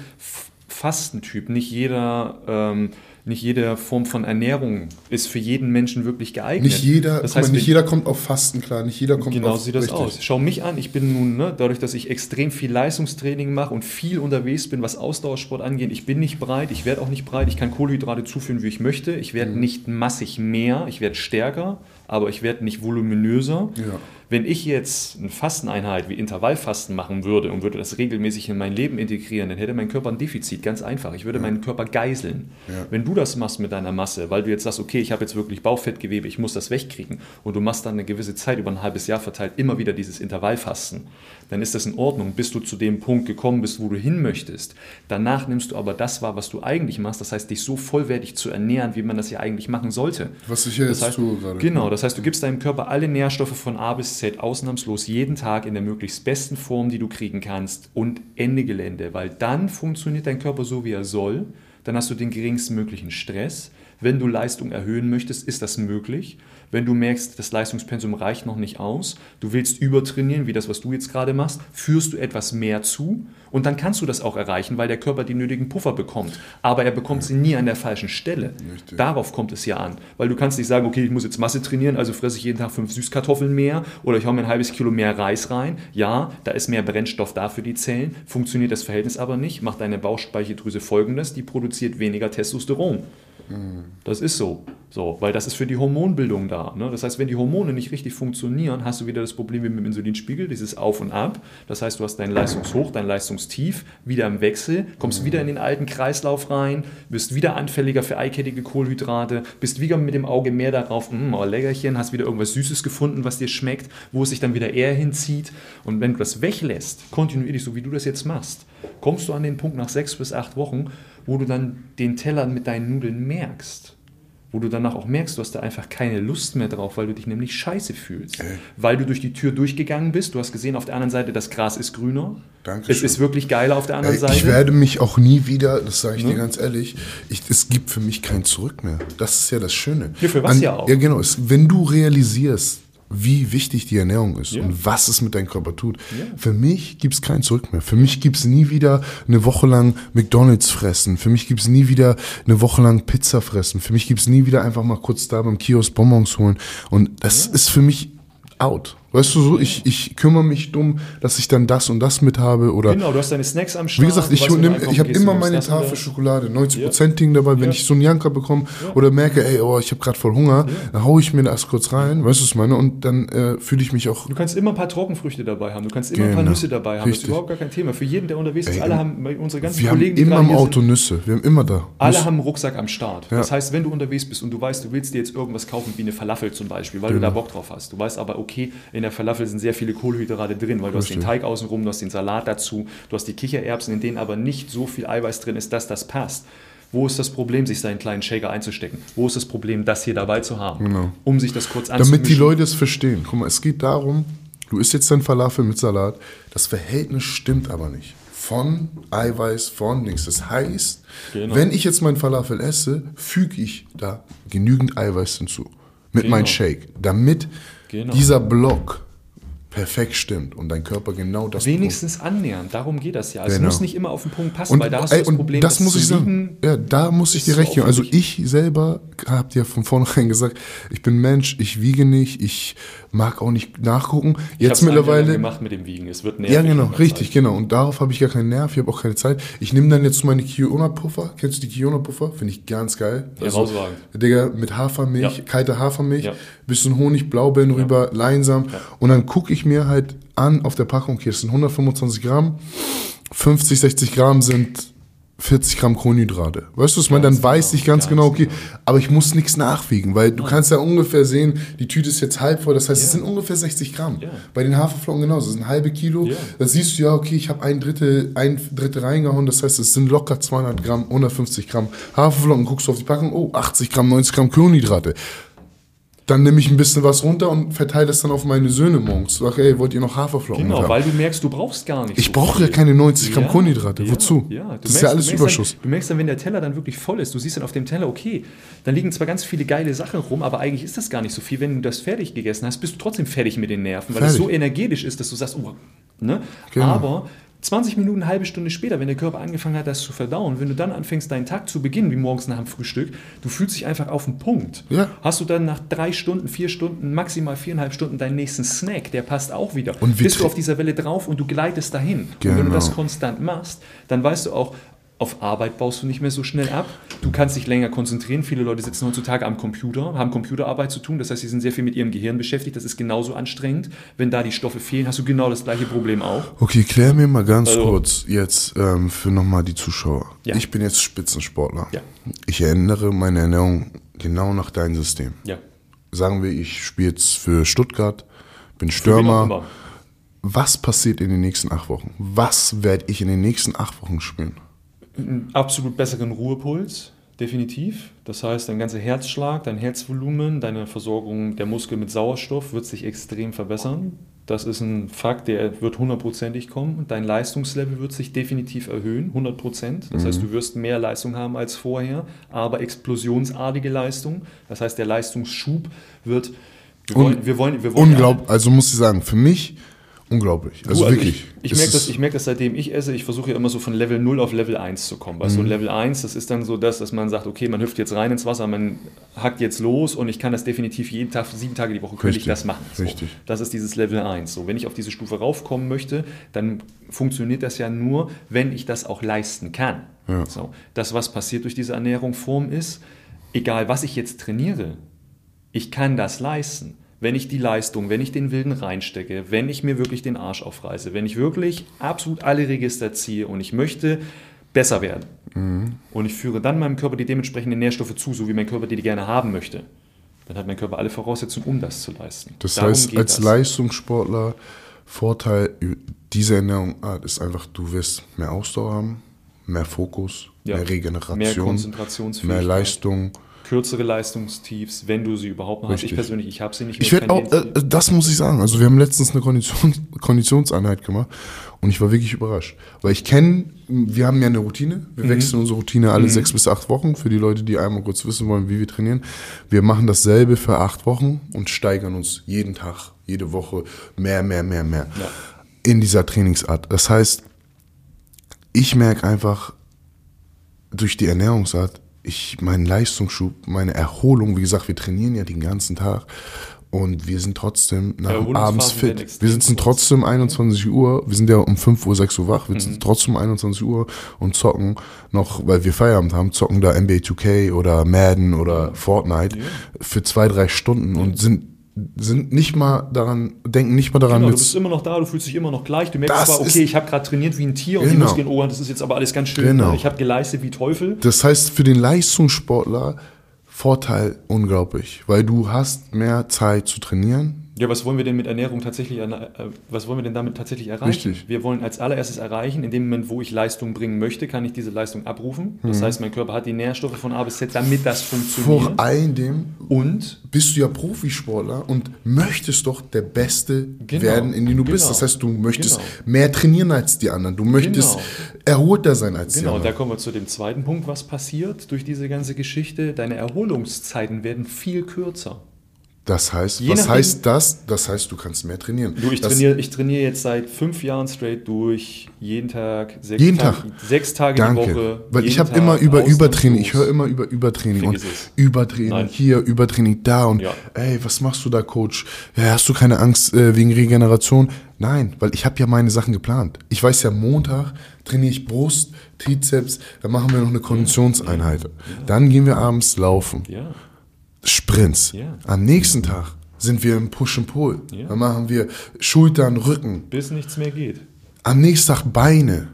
Fastentyp, nicht jeder ähm, nicht jede Form von Ernährung ist für jeden Menschen wirklich geeignet. Nicht jeder, das heißt, mal, nicht jeder kommt auf Fasten klar, nicht jeder kommt genau auf Genau sieht das richtig. aus. Schau mich an, ich bin nun, ne, dadurch, dass ich extrem viel Leistungstraining mache und viel unterwegs bin, was Ausdauersport angeht, ich bin nicht breit, ich werde auch nicht breit, ich kann Kohlenhydrate zuführen, wie ich möchte, ich werde mhm. nicht massig mehr, ich werde stärker, aber ich werde nicht voluminöser. Ja. Wenn ich jetzt eine Fasteneinheit wie Intervallfasten machen würde und würde das regelmäßig in mein Leben integrieren, dann hätte mein Körper ein Defizit, ganz einfach. Ich würde ja. meinen Körper geiseln. Ja. Wenn du das machst mit deiner Masse, weil du jetzt sagst, okay, ich habe jetzt wirklich Bauchfettgewebe, ich muss das wegkriegen und du machst dann eine gewisse Zeit über ein halbes Jahr verteilt immer wieder dieses Intervallfasten, dann ist das in Ordnung, bis du zu dem Punkt gekommen bist, wo du hin möchtest. Danach nimmst du aber das wahr, was du eigentlich machst, das heißt, dich so vollwertig zu ernähren, wie man das ja eigentlich machen sollte. Was ich jetzt das heißt, tue gerade. Genau, das heißt, du gibst deinem Körper alle Nährstoffe von A bis Z ausnahmslos jeden Tag in der möglichst besten Form, die du kriegen kannst und Ende Gelände, weil dann funktioniert dein Körper so, wie er soll. Dann hast du den geringsten möglichen Stress. Wenn du Leistung erhöhen möchtest, ist das möglich. Wenn du merkst, das Leistungspensum reicht noch nicht aus, du willst übertrainieren, wie das, was du jetzt gerade machst, führst du etwas mehr zu und dann kannst du das auch erreichen, weil der Körper die nötigen Puffer bekommt. Aber er bekommt sie nie an der falschen Stelle. Richtig. Darauf kommt es ja an. Weil du kannst nicht sagen, okay, ich muss jetzt Masse trainieren, also fresse ich jeden Tag fünf Süßkartoffeln mehr oder ich hau mir ein halbes Kilo mehr Reis rein. Ja, da ist mehr Brennstoff da für die Zellen, funktioniert das Verhältnis aber nicht. Macht deine Bauchspeicheldrüse folgendes, die produziert weniger Testosteron. Das ist so. So, weil das ist für die Hormonbildung da. Ne? Das heißt, wenn die Hormone nicht richtig funktionieren, hast du wieder das Problem wie mit dem Insulinspiegel, dieses Auf und Ab. Das heißt, du hast dein Leistungshoch, dein Leistungstief wieder im Wechsel, kommst wieder in den alten Kreislauf rein, bist wieder anfälliger für eikettige Kohlenhydrate, bist wieder mit dem Auge mehr darauf, mm, oh, Leckerchen, hast wieder irgendwas Süßes gefunden, was dir schmeckt, wo es sich dann wieder eher hinzieht. Und wenn du das weglässt, kontinuierlich, so wie du das jetzt machst, kommst du an den Punkt nach sechs bis acht Wochen, wo du dann den Teller mit deinen Nudeln merkst wo du danach auch merkst, du hast da einfach keine Lust mehr drauf, weil du dich nämlich scheiße fühlst. Ey. Weil du durch die Tür durchgegangen bist, du hast gesehen, auf der anderen Seite, das Gras ist grüner. Danke. Es ist wirklich geiler auf der anderen Ey, Seite. Ich werde mich auch nie wieder, das sage ich ne? dir ganz ehrlich, ich, es gibt für mich kein Zurück mehr. Das ist ja das Schöne. Ja, für was An, ja auch. Ja, genau. Es, wenn du realisierst, wie wichtig die Ernährung ist ja. und was es mit deinem Körper tut. Ja. Für mich gibt es kein Zurück mehr. Für mich gibt es nie wieder eine Woche lang McDonalds fressen. Für mich gibt es nie wieder eine Woche lang Pizza fressen. Für mich gibt es nie wieder einfach mal kurz da beim Kiosk Bonbons holen. Und das ja. ist für mich out. Weißt du so, ich, ich kümmere mich dumm, dass ich dann das und das mit habe oder. Genau, du hast deine Snacks am Start. Wie gesagt, ich, nehm, ich habe immer meine Tafel Schokolade, 90% Ding dabei, wenn ja. ich so einen Janker bekomme ja. oder merke, ey, oh, ich habe gerade voll Hunger, ja. dann haue ich mir das kurz rein, weißt du, was ich meine? Und dann äh, fühle ich mich auch. Du kannst immer ein paar Trockenfrüchte dabei haben, du kannst immer genau. ein paar genau. Nüsse dabei haben, Richtig. das ist überhaupt gar kein Thema. Für jeden, der unterwegs ist, ey, alle haben, unsere ganzen wir Kollegen, haben immer im Auto sind, Nüsse, wir haben immer da. Alle Nüsse. haben einen Rucksack am Start. Das heißt, wenn du unterwegs bist und du weißt, du willst dir jetzt irgendwas kaufen, wie eine Falafel zum Beispiel, weil genau. du da Bock drauf hast. Du weißt aber, okay, in der Falafel sind sehr viele Kohlenhydrate drin, weil du Richtig. hast den Teig außenrum, du hast den Salat dazu, du hast die Kichererbsen, in denen aber nicht so viel Eiweiß drin ist, dass das passt. Wo ist das Problem, sich seinen kleinen Shaker einzustecken? Wo ist das Problem, das hier dabei zu haben? Genau. Um sich das kurz anzumischen. Damit die Leute es verstehen. Guck mal, es geht darum, du isst jetzt dein Falafel mit Salat, das Verhältnis stimmt aber nicht. Von Eiweiß, von nichts. Das heißt, genau. wenn ich jetzt meinen Falafel esse, füge ich da genügend Eiweiß hinzu. Mit genau. meinem Shake. Damit genau. dieser Block perfekt stimmt und dein Körper genau das wenigstens Punkt. annähern. Darum geht das ja. Es genau. muss nicht immer auf den Punkt passen, und, weil da hast du das Problem, das muss ich sagen. Ja, da muss ich dir recht geben. Also ich selber habe dir von vornherein gesagt, ich bin Mensch, ich wiege nicht, ich mag auch nicht nachgucken. Jetzt mittlerweile gemacht mit dem Wiegen. Es wird nervig. Ja, genau, richtig, Zeit. genau. Und darauf habe ich gar keinen Nerv. Ich habe auch keine Zeit. Ich nehme dann jetzt meine Kiona Puffer. Kennst du die Kiona Puffer? Finde ich ganz geil. Also, Herausragend. Digga, mit Hafermilch, ja. kalte Hafermilch, ja. bisschen Honig, Blaubeeren ja. rüber, Leinsam. Und dann gucke ich mir halt an auf der Packung, das sind 125 Gramm. 50, 60 Gramm sind 40 Gramm Kohlenhydrate. Weißt du, was man dann weiß genau, ich ganz, ganz genau, okay, genau. aber ich muss nichts nachwiegen, weil du kannst ja ungefähr sehen, die Tüte ist jetzt halb voll, das heißt, ja. es sind ungefähr 60 Gramm. Ja. Bei den Haferflocken genauso, das sind ein halbe Kilo. Ja. Da siehst du ja, okay, ich habe ein Drittel, ein Drittel reingehauen, das heißt, es sind locker 200 Gramm, 150 Gramm Haferflocken, guckst du auf die Packung, oh, 80 Gramm, 90 Gramm Kohlenhydrate dann nehme ich ein bisschen was runter und verteile das dann auf meine Söhne morgens. Sag, ey, wollt ihr noch Haferflocken? Genau, weil du merkst, du brauchst gar nichts. Ich so brauche ja keine 90 Gramm ja, Kohlenhydrate. Ja, Wozu? Ja, das merkst, ist ja alles Überschuss. Dann, du merkst dann, wenn der Teller dann wirklich voll ist, du siehst dann auf dem Teller, okay, dann liegen zwar ganz viele geile Sachen rum, aber eigentlich ist das gar nicht so viel. Wenn du das fertig gegessen hast, bist du trotzdem fertig mit den Nerven, weil es so energetisch ist, dass du sagst, oh, ne? Genau. Aber 20 Minuten, eine halbe Stunde später, wenn der Körper angefangen hat, das zu verdauen, wenn du dann anfängst, deinen Tag zu beginnen, wie morgens nach dem Frühstück, du fühlst dich einfach auf den Punkt. Ja. Hast du dann nach drei Stunden, vier Stunden, maximal viereinhalb Stunden deinen nächsten Snack, der passt auch wieder. Und bist du auf dieser Welle drauf und du gleitest dahin. Genau. Und wenn du das genau. konstant machst, dann weißt du auch, auf Arbeit baust du nicht mehr so schnell ab. Du kannst dich länger konzentrieren. Viele Leute sitzen heutzutage am Computer, haben Computerarbeit zu tun. Das heißt, sie sind sehr viel mit ihrem Gehirn beschäftigt. Das ist genauso anstrengend. Wenn da die Stoffe fehlen, hast du genau das gleiche Problem auch. Okay, klär mir mal ganz also, kurz jetzt ähm, für nochmal die Zuschauer. Ja. Ich bin jetzt Spitzensportler. Ja. Ich erinnere meine Ernährung genau nach deinem System. Ja. Sagen wir, ich spiele jetzt für Stuttgart, bin Stürmer. Was passiert in den nächsten acht Wochen? Was werde ich in den nächsten acht Wochen spielen? Einen absolut besseren Ruhepuls, definitiv. Das heißt, dein ganzer Herzschlag, dein Herzvolumen, deine Versorgung der Muskeln mit Sauerstoff wird sich extrem verbessern. Das ist ein Fakt, der wird hundertprozentig kommen. Dein Leistungslevel wird sich definitiv erhöhen, 100 Prozent. Das mhm. heißt, du wirst mehr Leistung haben als vorher, aber explosionsartige Leistung. Das heißt, der Leistungsschub wird. Wir wollen, wir wollen, wir wollen Unglaublich. Also muss ich sagen, für mich Unglaublich. Also, du, also wirklich. Ich, ich merke das, merk das, seitdem ich esse. Ich versuche ja immer so von Level 0 auf Level 1 zu kommen. Weil mhm. so Level 1, das ist dann so das, dass man sagt, okay, man hüpft jetzt rein ins Wasser, man hackt jetzt los und ich kann das definitiv jeden Tag, sieben Tage die Woche, könnte ich das machen. So. Richtig. Das ist dieses Level 1. So, wenn ich auf diese Stufe raufkommen möchte, dann funktioniert das ja nur, wenn ich das auch leisten kann. Ja. So, das, was passiert durch diese Ernährung, Form ist, egal was ich jetzt trainiere, ich kann das leisten. Wenn ich die Leistung, wenn ich den Wilden reinstecke, wenn ich mir wirklich den Arsch aufreiße, wenn ich wirklich absolut alle Register ziehe und ich möchte besser werden mhm. und ich führe dann meinem Körper die dementsprechenden Nährstoffe zu, so wie mein Körper die, die gerne haben möchte, dann hat mein Körper alle Voraussetzungen, um das zu leisten. Das Darum heißt, als das. Leistungssportler, Vorteil dieser Ernährungsart ist einfach, du wirst mehr Ausdauer haben, mehr Fokus, ja. mehr Regeneration, mehr Konzentrationsfähigkeit, mehr Leistung kürzere Leistungstiefs, wenn du sie überhaupt noch Richtig. hast. Ich persönlich, ich habe sie nicht mehr. Ich werde auch, äh, das muss ich sagen. Also wir haben letztens eine Kondition, Konditionseinheit gemacht und ich war wirklich überrascht, weil ich kenne, wir haben ja eine Routine. Wir mhm. wechseln unsere Routine alle mhm. sechs bis acht Wochen. Für die Leute, die einmal kurz wissen wollen, wie wir trainieren, wir machen dasselbe für acht Wochen und steigern uns jeden Tag, jede Woche mehr, mehr, mehr, mehr ja. in dieser Trainingsart. Das heißt, ich merke einfach durch die Ernährungsart ich meinen Leistungsschub, meine Erholung, wie gesagt, wir trainieren ja den ganzen Tag und wir sind trotzdem nach abends fit. Wir sitzen trotzdem 21 Uhr, wir sind ja um 5 Uhr, 6 Uhr wach, wir mhm. sitzen trotzdem 21 Uhr und zocken noch, weil wir Feierabend haben, zocken da NBA 2K oder Madden oder Fortnite ja. für zwei, drei Stunden und sind sind nicht mal daran, denken nicht mal daran. Genau, du bist immer noch da, du fühlst dich immer noch gleich. Du merkst zwar, okay, ich habe gerade trainiert wie ein Tier und genau. die Muskeln, oh, das ist jetzt aber alles ganz schön. Genau. Ich habe geleistet wie Teufel. Das heißt, für den Leistungssportler Vorteil unglaublich, weil du hast mehr Zeit zu trainieren, ja, was wollen wir denn mit Ernährung tatsächlich, äh, was wollen wir denn damit tatsächlich erreichen? Richtig. Wir wollen als allererstes erreichen, in dem Moment, wo ich Leistung bringen möchte, kann ich diese Leistung abrufen. Das mhm. heißt, mein Körper hat die Nährstoffe von A bis Z, damit das funktioniert. Vor allem und bist du ja Profisportler und möchtest doch der Beste genau. werden, in dem du genau. bist. Das heißt, du möchtest genau. mehr trainieren als die anderen. Du möchtest genau. erholter sein als genau. die anderen. Genau, da kommen wir zu dem zweiten Punkt, was passiert durch diese ganze Geschichte. Deine Erholungszeiten werden viel kürzer. Das heißt, Je was nachdem, heißt das? Das heißt, du kannst mehr trainieren. Du, ich, trainiere, ich trainiere jetzt seit fünf Jahren straight durch, jeden Tag, sechs, jeden Tag. Tag, sechs Tage Danke. die Woche. Weil ich habe immer über Übertraining, ich höre immer über Übertraining und Übertraining Nein. hier, Übertraining da und ja. ey, was machst du da, Coach? Ja, hast du keine Angst äh, wegen Regeneration? Nein, weil ich habe ja meine Sachen geplant. Ich weiß ja, Montag trainiere ich Brust, Trizeps, dann machen wir noch eine Konditionseinheit. Ja. Dann gehen wir abends laufen. Ja. Sprints. Yeah. Am nächsten Tag sind wir im Push and Pull. Yeah. Dann machen wir Schultern, Rücken. Bis nichts mehr geht. Am nächsten Tag Beine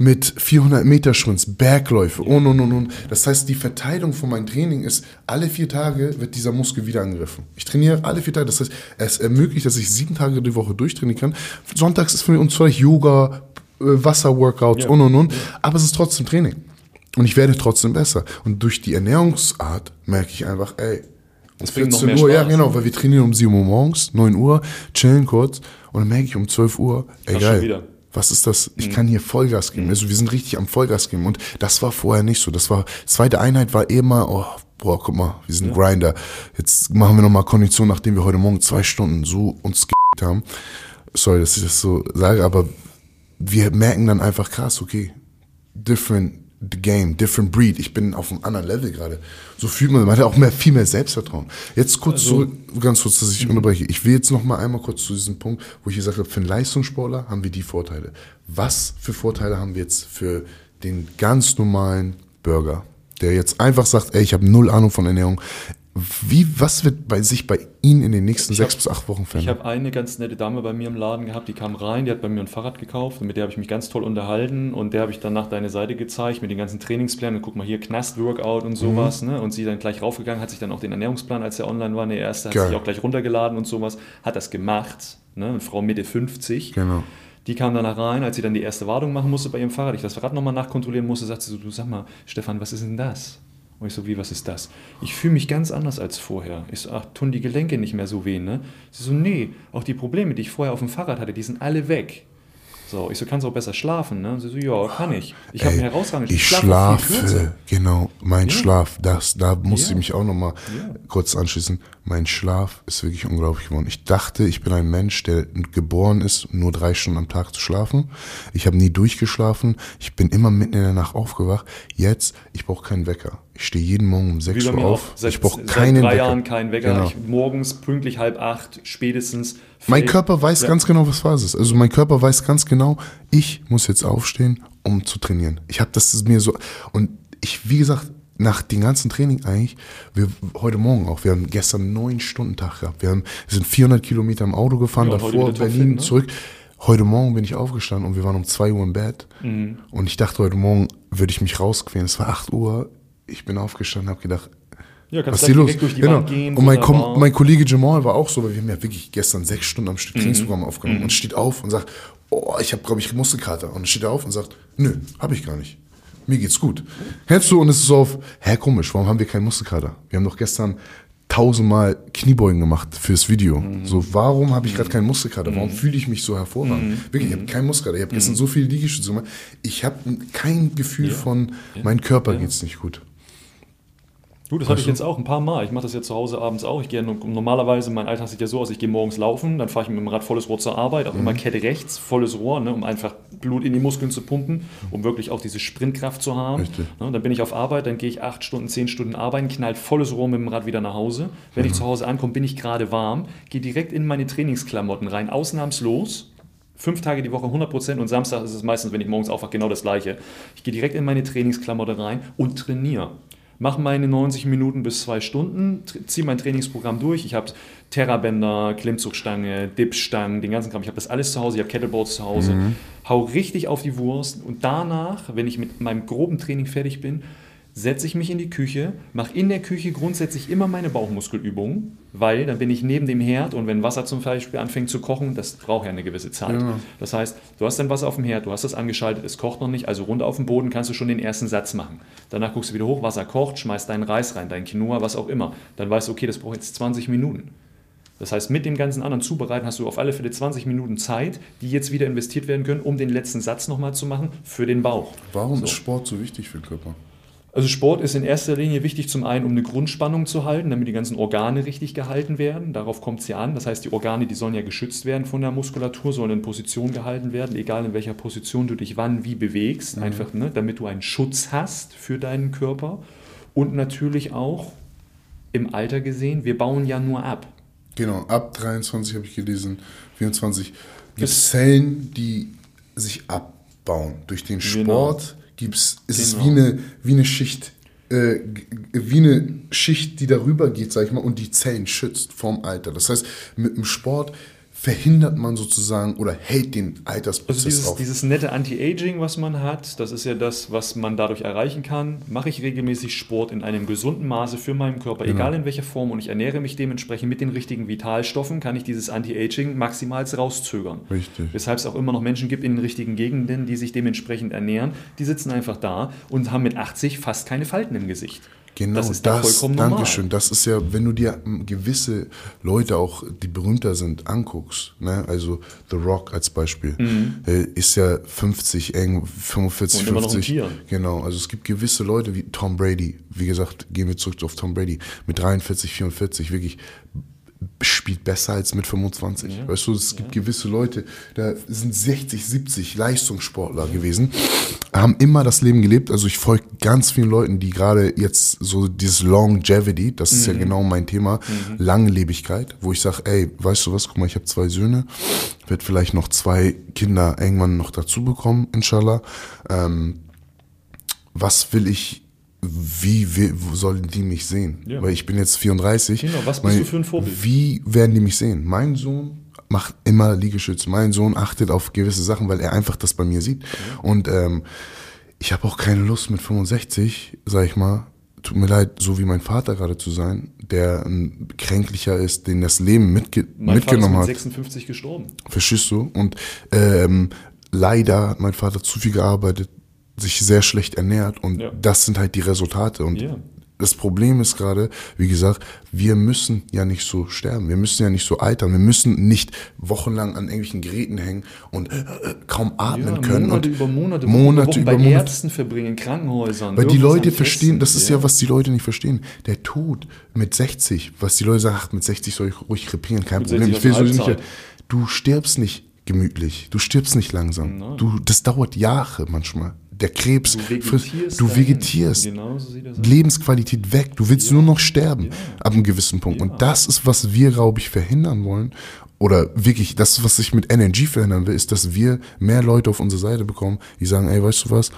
mit 400 Meter Sprints, Bergläufe und und und und. Das heißt, die Verteilung von meinem Training ist, alle vier Tage wird dieser Muskel wieder angegriffen. Ich trainiere alle vier Tage. Das heißt, es ermöglicht, dass ich sieben Tage die Woche durchtrainieren kann. Sonntags ist für uns vielleicht Yoga, äh, Wasserworkouts ja. und und und. Aber es ist trotzdem Training. Und ich werde trotzdem besser. Und durch die Ernährungsart merke ich einfach, ey, um 14 Uhr, ja genau, weil wir trainieren um 7 Uhr morgens, 9 Uhr, chillen kurz und dann merke ich um 12 Uhr, ey geil, was ist das? Ich mhm. kann hier Vollgas geben. Mhm. Also wir sind richtig am Vollgas geben und das war vorher nicht so. Das war, zweite Einheit war immer, oh, boah, guck mal, wir sind ja. Grinder. Jetzt machen wir nochmal Kondition, nachdem wir heute Morgen zwei Stunden so uns ge haben. Sorry, dass ich das so sage, aber wir merken dann einfach krass, okay, different game, different breed. Ich bin auf einem anderen Level gerade. So fühlt man, man hat auch mehr, viel mehr Selbstvertrauen. Jetzt kurz also, zurück, ganz kurz, dass ich mhm. unterbreche. Ich will jetzt noch mal einmal kurz zu diesem Punkt, wo ich gesagt habe, für einen Leistungssportler haben wir die Vorteile. Was für Vorteile haben wir jetzt für den ganz normalen Bürger, der jetzt einfach sagt, ey, ich habe null Ahnung von Ernährung, wie, was wird bei sich bei Ihnen in den nächsten ich sechs hab, bis acht Wochen verändern? Ich habe eine ganz nette Dame bei mir im Laden gehabt, die kam rein, die hat bei mir ein Fahrrad gekauft und mit der habe ich mich ganz toll unterhalten und der habe ich dann nach deine Seite gezeigt mit den ganzen Trainingsplänen. Guck mal hier, Knast-Workout und sowas. Mhm. Ne? Und sie dann gleich raufgegangen, hat sich dann auch den Ernährungsplan, als er online war, der erste, hat Geil. sich auch gleich runtergeladen und sowas, hat das gemacht. Ne? Eine Frau Mitte 50. Genau. Die kam danach rein, als sie dann die erste Wartung machen musste bei ihrem Fahrrad, ich das Fahrrad nochmal nachkontrollieren musste, sagte sie so, du sag mal, Stefan, was ist denn das? Und ich so, wie, was ist das? Ich fühle mich ganz anders als vorher. Ich so, ach, tun die Gelenke nicht mehr so weh, ne? Sie so, nee, auch die Probleme, die ich vorher auf dem Fahrrad hatte, die sind alle weg. So, ich so, kannst du auch besser schlafen, ne? Und sie so, ja, kann ich. Ich habe mir herausragend Ich schlafe, genau, mein ja. Schlaf, das, da muss ja. ich mich auch nochmal ja. kurz anschließen. Mein Schlaf ist wirklich unglaublich geworden. Ich dachte, ich bin ein Mensch, der geboren ist, nur drei Stunden am Tag zu schlafen. Ich habe nie durchgeschlafen. Ich bin immer mitten in der Nacht aufgewacht. Jetzt, ich brauche keinen Wecker. Ich stehe jeden Morgen um 6 Uhr auf. Seit, ich brauche keinen seit drei Wecker. Jahren keinen Wecker. Genau. Ich, morgens pünktlich halb acht, spätestens. Mein Körper weiß ja. ganz genau, was Phase ist. Also mein Körper weiß ganz genau, ich muss jetzt aufstehen, um zu trainieren. Ich habe das mir so und ich, wie gesagt, nach dem ganzen Training eigentlich, wir, heute Morgen auch, wir haben gestern neun Stunden Tag gehabt. Wir, haben, wir sind 400 Kilometer im Auto gefahren, Ja, davor Berlin topfit, ne? zurück. Heute Morgen bin ich aufgestanden und wir waren um 2 Uhr im Bett. Mhm. Und ich dachte, heute Morgen würde ich mich rausquälen. Es war 8 Uhr. Ich bin aufgestanden, habe gedacht, Ja, was kannst ist gleich los? direkt durch die Genau. Wand gehen. Und mein. Kom mein Kollege Jamal war auch so, weil wir haben ja wirklich gestern sechs Stunden am Stück Mhm. Trainingsprogramm aufgenommen und steht auf und sagt, oh, ich habe, glaube ich, Muskelkater. Und dann steht er auf und sagt, nö, habe ich gar nicht. Mir geht's gut. Hältst du und es ist so auf, hä, komisch, warum haben wir keinen Muskelkater? Wir haben doch gestern tausendmal Kniebeugen gemacht fürs Video. Mhm. So, warum habe ich gerade keinen Muskelkater? Warum fühle ich mich so hervorragend? Mhm. Wirklich, ich habe keinen Muskelkater. Ich habe gestern so viele Liegestütze gemacht. Ich habe kein Gefühl von, mein Körper geht's nicht gut. Du, das hatte ich jetzt auch ein paar Mal. Ich mache das ja zu Hause abends auch. Ich gehe no- normalerweise, mein Alltag sieht ja so aus, ich gehe morgens laufen, dann fahre ich mit dem Rad volles Rohr zur Arbeit, auch immer Kette rechts, volles Rohr, ne, um einfach Blut in die Muskeln zu pumpen, um wirklich auch diese Sprintkraft zu haben. Ne, dann bin ich auf Arbeit, dann gehe ich acht Stunden, zehn Stunden arbeiten, knallt volles Rohr mit dem Rad wieder nach Hause. Wenn ich zu Hause ankomme, bin ich gerade warm, gehe direkt in meine Trainingsklamotten rein, ausnahmslos. Fünf Tage die Woche 100% und Samstag ist es meistens, wenn ich morgens aufwache, genau das gleiche. Ich gehe direkt in meine Trainingsklamotte rein und trainiere. Mache meine 90 Minuten bis zwei Stunden, ziehe mein Trainingsprogramm durch. Ich habe Terrabänder, Klimmzugstange, Dipsstangen, den ganzen Kram. Ich habe das alles zu Hause, ich habe Kettleboards zu Hause. Hau richtig auf die Wurst und danach, wenn ich mit meinem groben Training fertig bin, setze ich mich in die Küche, mache in der Küche grundsätzlich immer meine Bauchmuskelübungen, weil dann bin ich neben dem Herd und wenn Wasser zum Beispiel anfängt zu kochen, das braucht ja eine gewisse Zeit. Ja. Das heißt, du hast dein Wasser auf dem Herd, du hast das angeschaltet, es kocht noch nicht, also runter auf dem Boden kannst du schon den ersten Satz machen. Danach guckst du wieder hoch, Wasser kocht, schmeißt deinen Reis rein, dein Quinoa, was auch immer. Dann weißt du, okay, das braucht jetzt 20 Minuten. Das heißt, mit dem ganzen anderen Zubereiten hast du auf alle Fälle 20 Minuten Zeit, die jetzt wieder investiert werden können, um den letzten Satz nochmal zu machen für den Bauch. Warum So. ist Sport so wichtig für den Körper? Also Sport ist in erster Linie wichtig zum einen, um eine Grundspannung zu halten, damit die ganzen Organe richtig gehalten werden. Darauf kommt es ja an. Das heißt, die Organe, die sollen ja geschützt werden von der Muskulatur, sollen in Position gehalten werden, egal in welcher Position du dich wann wie bewegst, einfach, ne, damit du einen Schutz hast für deinen Körper. Und natürlich auch im Alter gesehen, wir bauen ja nur ab. Genau, ab 23 habe ich gelesen, 24 gibt Das- es Zellen, die sich abbauen. Durch den Sport gibt's, ist es Genau. wie eine, wie eine Schicht, äh, wie eine Schicht, die darüber geht, sag ich mal, und die Zellen schützt vom Alter. Das heißt, mit dem Sport verhindert man sozusagen oder hält den Altersprozess Also dieses, auf. dieses nette Anti-Aging, was man hat, das ist ja das, was man dadurch erreichen kann. Mache ich regelmäßig Sport in einem gesunden Maße für meinen Körper, Genau. egal in welcher Form, und ich ernähre mich dementsprechend mit den richtigen Vitalstoffen, kann ich dieses Anti-Aging maximal rauszögern. Richtig. Weshalb es auch immer noch Menschen gibt in den richtigen Gegenden, die sich dementsprechend ernähren. Die sitzen einfach da und haben mit 80 fast keine Falten im Gesicht. Genau, das das, ist da vollkommen normal. Dankeschön. Das ist ja, wenn du dir gewisse Leute auch, die berühmter sind, anguckst, ne? also The Rock als Beispiel, äh, ist ja 50, eng 45, Mhm. Und immer noch ein 50. Tier. Genau, also es gibt gewisse Leute wie Tom Brady, wie gesagt, gehen wir zurück auf Tom Brady, mit 43, 44, wirklich spielt besser als mit 25. Ja. Weißt du, es gibt gewisse Leute, da sind 60, 70 Leistungssportler gewesen, haben immer das Leben gelebt. Also ich folge ganz vielen Leuten, die gerade jetzt so dieses Longevity, das ist ja genau mein Thema, Langlebigkeit, wo ich sage, ey, weißt du was, guck mal, ich habe zwei Söhne, werde vielleicht noch zwei Kinder irgendwann noch dazu bekommen, inshallah. Ähm, was will ich, wie, wie sollen die mich sehen? Ja. Weil ich bin jetzt 34. Genau, was bist du für ein Vorbild? Wie werden die mich sehen? Mein Sohn macht immer Liegestütze. Mein Sohn achtet auf gewisse Sachen, weil er einfach das bei mir sieht. Und ähm, ich habe auch keine Lust mit 65, sag ich mal, tut mir leid, so wie mein Vater gerade zu sein, der ein kränklicher ist, den das Leben mitge Mein mitgenommen Vater hat. ist mit 56 gestorben. Verstehst du? Und ähm, leider hat mein Vater zu viel gearbeitet, sich sehr schlecht ernährt und Ja. das sind halt die Resultate. Und Ja. das Problem ist gerade, wie gesagt, wir müssen ja nicht so sterben, wir müssen ja nicht so altern, wir müssen nicht wochenlang an irgendwelchen Geräten hängen und äh, äh, kaum atmen Ja, können. Monate und über Monate, Monate Wochen über bei Monate. Ärzten verbringen, in Krankenhäusern. Weil die Leute verstehen, das ist ja. was die Leute nicht verstehen. Der Tod mit 60, was die Leute sagen, ach, mit 60 soll ich ruhig krepieren, kein Mit Problem. 60 Ich will so nicht, du stirbst nicht gemütlich, du stirbst nicht langsam. Nein. Du, das dauert Jahre manchmal. Der Krebs, Du vegetierst. du vegetierst. Genau so. Lebensqualität weg. Du willst nur noch sterben Ja. ab einem gewissen Punkt. Ja. Und das ist, was wir, glaube ich, verhindern wollen. Oder wirklich, das, was ich mit NNG verhindern will, ist, dass wir mehr Leute auf unsere Seite bekommen, die sagen, ey, weißt du was,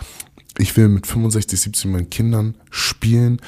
Ich will mit 65, 70 meinen Kindern spielen,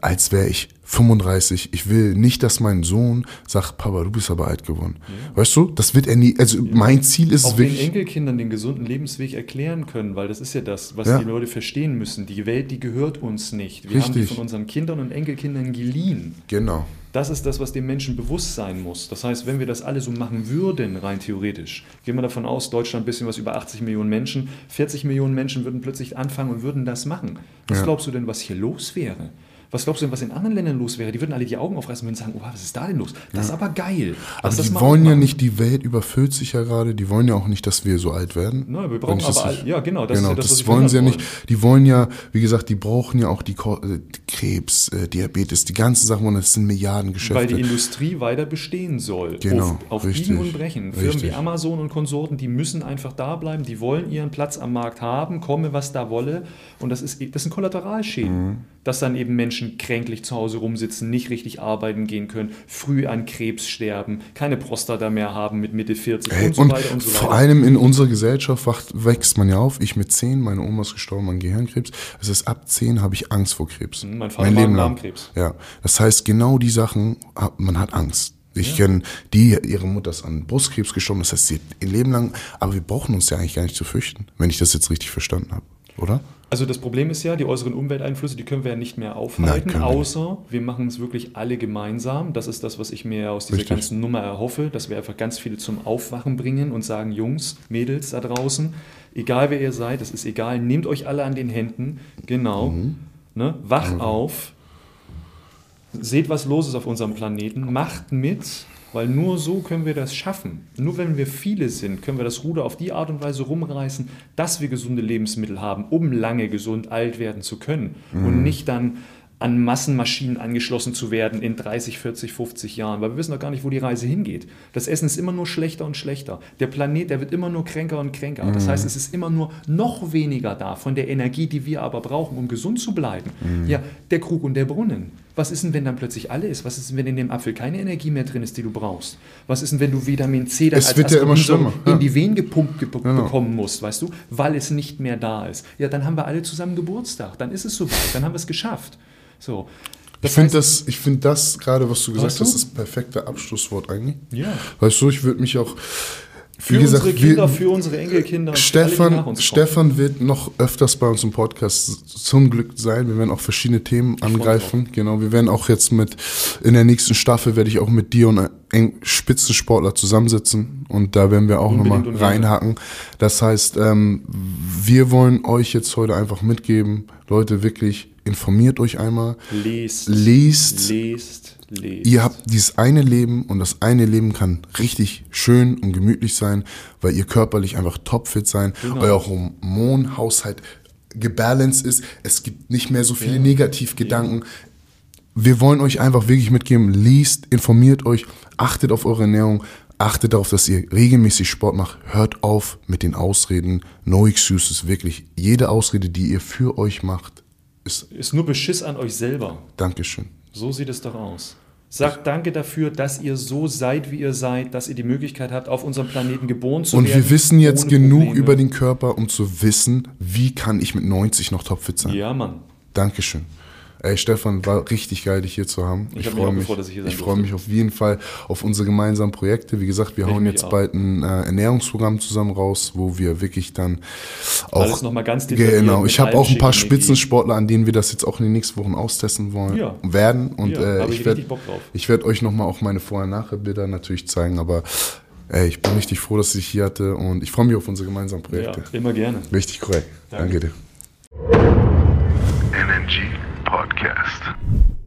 als wäre ich 35. Ich will nicht, dass mein Sohn sagt, Papa, du bist aber alt geworden. Ja. Weißt du, das wird er nie, also ja. mein Ziel ist Auch wirklich... den Enkelkindern den gesunden Lebensweg erklären können, weil das ist ja das, was ja. die Leute verstehen müssen. Die Welt, die gehört uns nicht. Wir Richtig. haben die von unseren Kindern und Enkelkindern geliehen. Genau. Das ist das, was dem Menschen bewusst sein muss. Das heißt, wenn wir das alle so machen würden, rein theoretisch, gehen wir davon aus, Deutschland ein bisschen was über 80 Millionen Menschen, 40 Millionen Menschen würden plötzlich anfangen und würden das machen. Was glaubst du denn, was hier los wäre? Was glaubst du denn, was in anderen Ländern los wäre? Die würden alle die Augen aufreißen und sagen, oh, was ist da denn los? Das ist aber geil. Aber die wollen ja nicht, die Welt überfüllt sich ja gerade, die wollen ja auch nicht, dass wir so alt werden. Nein, wir brauchen aber, all, ja genau, das genau, ja das, das wollen sie ja nicht. Die wollen ja, wie gesagt, die brauchen ja auch die äh, Krebs, äh, Diabetes, die ganzen Sachen, und das sind Milliardengeschäfte. Weil die Industrie weiter bestehen soll. Genau, auf, auf Biegen und Brechen. Firmen richtig. wie Amazon und Konsorten, die müssen einfach da bleiben, die wollen ihren Platz am Markt haben, komme was da wolle. Und das, ist, das sind Kollateralschäden. Mhm. Dass dann eben Menschen kränklich zu Hause rumsitzen, nicht richtig arbeiten gehen können, früh an Krebs sterben, keine Prostata mehr haben mit Mitte 40 Ey, und so und weiter und so weiter. Vor allem in unserer Gesellschaft wächst man ja auf. Ich mit 10, meine Oma ist gestorben an Gehirnkrebs. Das heißt, ab 10 habe ich Angst vor Krebs. Hm, mein Vater mein Leben lang. Darmkrebs. Ja, das heißt, genau die Sachen, man hat Angst. Ich ja. kenne die, ihre Mutter ist an Brustkrebs gestorben, das heißt, sie ihr Leben lang, aber wir brauchen uns ja eigentlich gar nicht zu fürchten, wenn ich das jetzt richtig verstanden habe, oder? Also das Problem ist ja, die äußeren Umwelteinflüsse, die können wir ja nicht mehr aufhalten, Nein, außer wir machen es wirklich alle gemeinsam. Das ist das, was ich mir aus dieser Richtig. ganzen Nummer erhoffe, dass wir einfach ganz viele zum Aufwachen bringen und sagen, Jungs, Mädels da draußen, egal wer ihr seid, es ist egal, nehmt euch alle an den Händen, genau, mhm. ne, wach mhm. auf, seht, was los ist auf unserem Planeten, macht mit, weil nur so können wir das schaffen. Nur wenn wir viele sind, können wir das Ruder auf die Art und Weise rumreißen, dass wir gesunde Lebensmittel haben, um lange gesund alt werden zu können. Mhm. Und nicht dann an Massenmaschinen angeschlossen zu werden in 30, 40, 50 Jahren, weil wir wissen doch gar nicht, wo die Reise hingeht. Das Essen ist immer nur schlechter und schlechter. Der Planet, der wird immer nur kränker und kränker. Mhm. Das heißt, es ist immer nur noch weniger da von der Energie, die wir aber brauchen, um gesund zu bleiben. Mhm. Ja, der Krug und der Brunnen. Was ist denn, wenn dann plötzlich alle ist? Was ist denn, wenn in dem Apfel keine Energie mehr drin ist, die du brauchst? Was ist denn, wenn du Vitamin C dann es als wird ja immer schlimmer. in die Venen gepumpt ge genau. bekommen musst, weißt du, weil es nicht mehr da ist? Ja, dann haben wir alle zusammen Geburtstag. Dann ist es soweit. Dann haben wir es geschafft. So. Das ich finde das, find das gerade, was du gesagt hast, das perfekte Abschlusswort eigentlich. Ja. Weißt du, ich würde mich auch. Für gesagt, unsere Kinder, wir, für unsere Enkelkinder. Stefan, alle, Stefan wird noch öfters bei uns im Podcast zum Glück sein. Wir werden auch verschiedene Themen ich angreifen. Genau, wir werden auch jetzt mit, in der nächsten Staffel werde ich auch mit dir und einem Spitzensportler zusammensitzen und da werden wir auch nochmal reinhaken. Das heißt, ähm, wir wollen euch jetzt heute einfach mitgeben, Leute, wirklich informiert euch einmal. Lest. Lest. Lest. Lest. Ihr habt dieses eine Leben und das eine Leben kann richtig schön und gemütlich sein, weil ihr körperlich einfach topfit sein, genau. euer Hormonhaushalt gebalanced ist. Es gibt nicht mehr so viele ja. Negativgedanken. Ja. Wir wollen euch einfach wirklich mitgeben, liest, informiert euch, achtet auf eure Ernährung, achtet darauf, dass ihr regelmäßig Sport macht. Hört auf mit den Ausreden. No excuses, wirklich. Jede Ausrede, die ihr für euch macht, ist, ist nur Beschiss an euch selber. Dankeschön. So sieht es doch aus. Sagt danke dafür, dass ihr so seid, wie ihr seid, dass ihr die Möglichkeit habt, auf unserem Planeten geboren zu Und werden. Und wir wissen jetzt genug Probleme. über den Körper, um zu wissen, wie kann ich mit 90 noch topfit sein. Ja, Mann. Dankeschön. Ey, Stefan, war richtig geil, dich hier zu haben. Ich, ich freue mich, gefreut, ich, ich freue mich auf jeden Fall auf unsere gemeinsamen Projekte. Wie gesagt, wir ich hauen jetzt auch. bald ein äh, Ernährungsprogramm zusammen raus, wo wir wirklich dann auch alles nochmal ganz Genau, ich habe auch ein paar Spitzensportler, an denen wir das jetzt auch in den nächsten Wochen austesten wollen ja. werden. Und ja, äh, ich werde ich werde euch nochmal auch meine Vorher-Nachher-Bilder natürlich zeigen, aber Ey, ich bin richtig froh, dass ich dich hier hatte und ich freue mich auf unsere gemeinsamen Projekte. Ja, immer gerne. Richtig korrekt. Danke, Danke dir. NNG Podcast.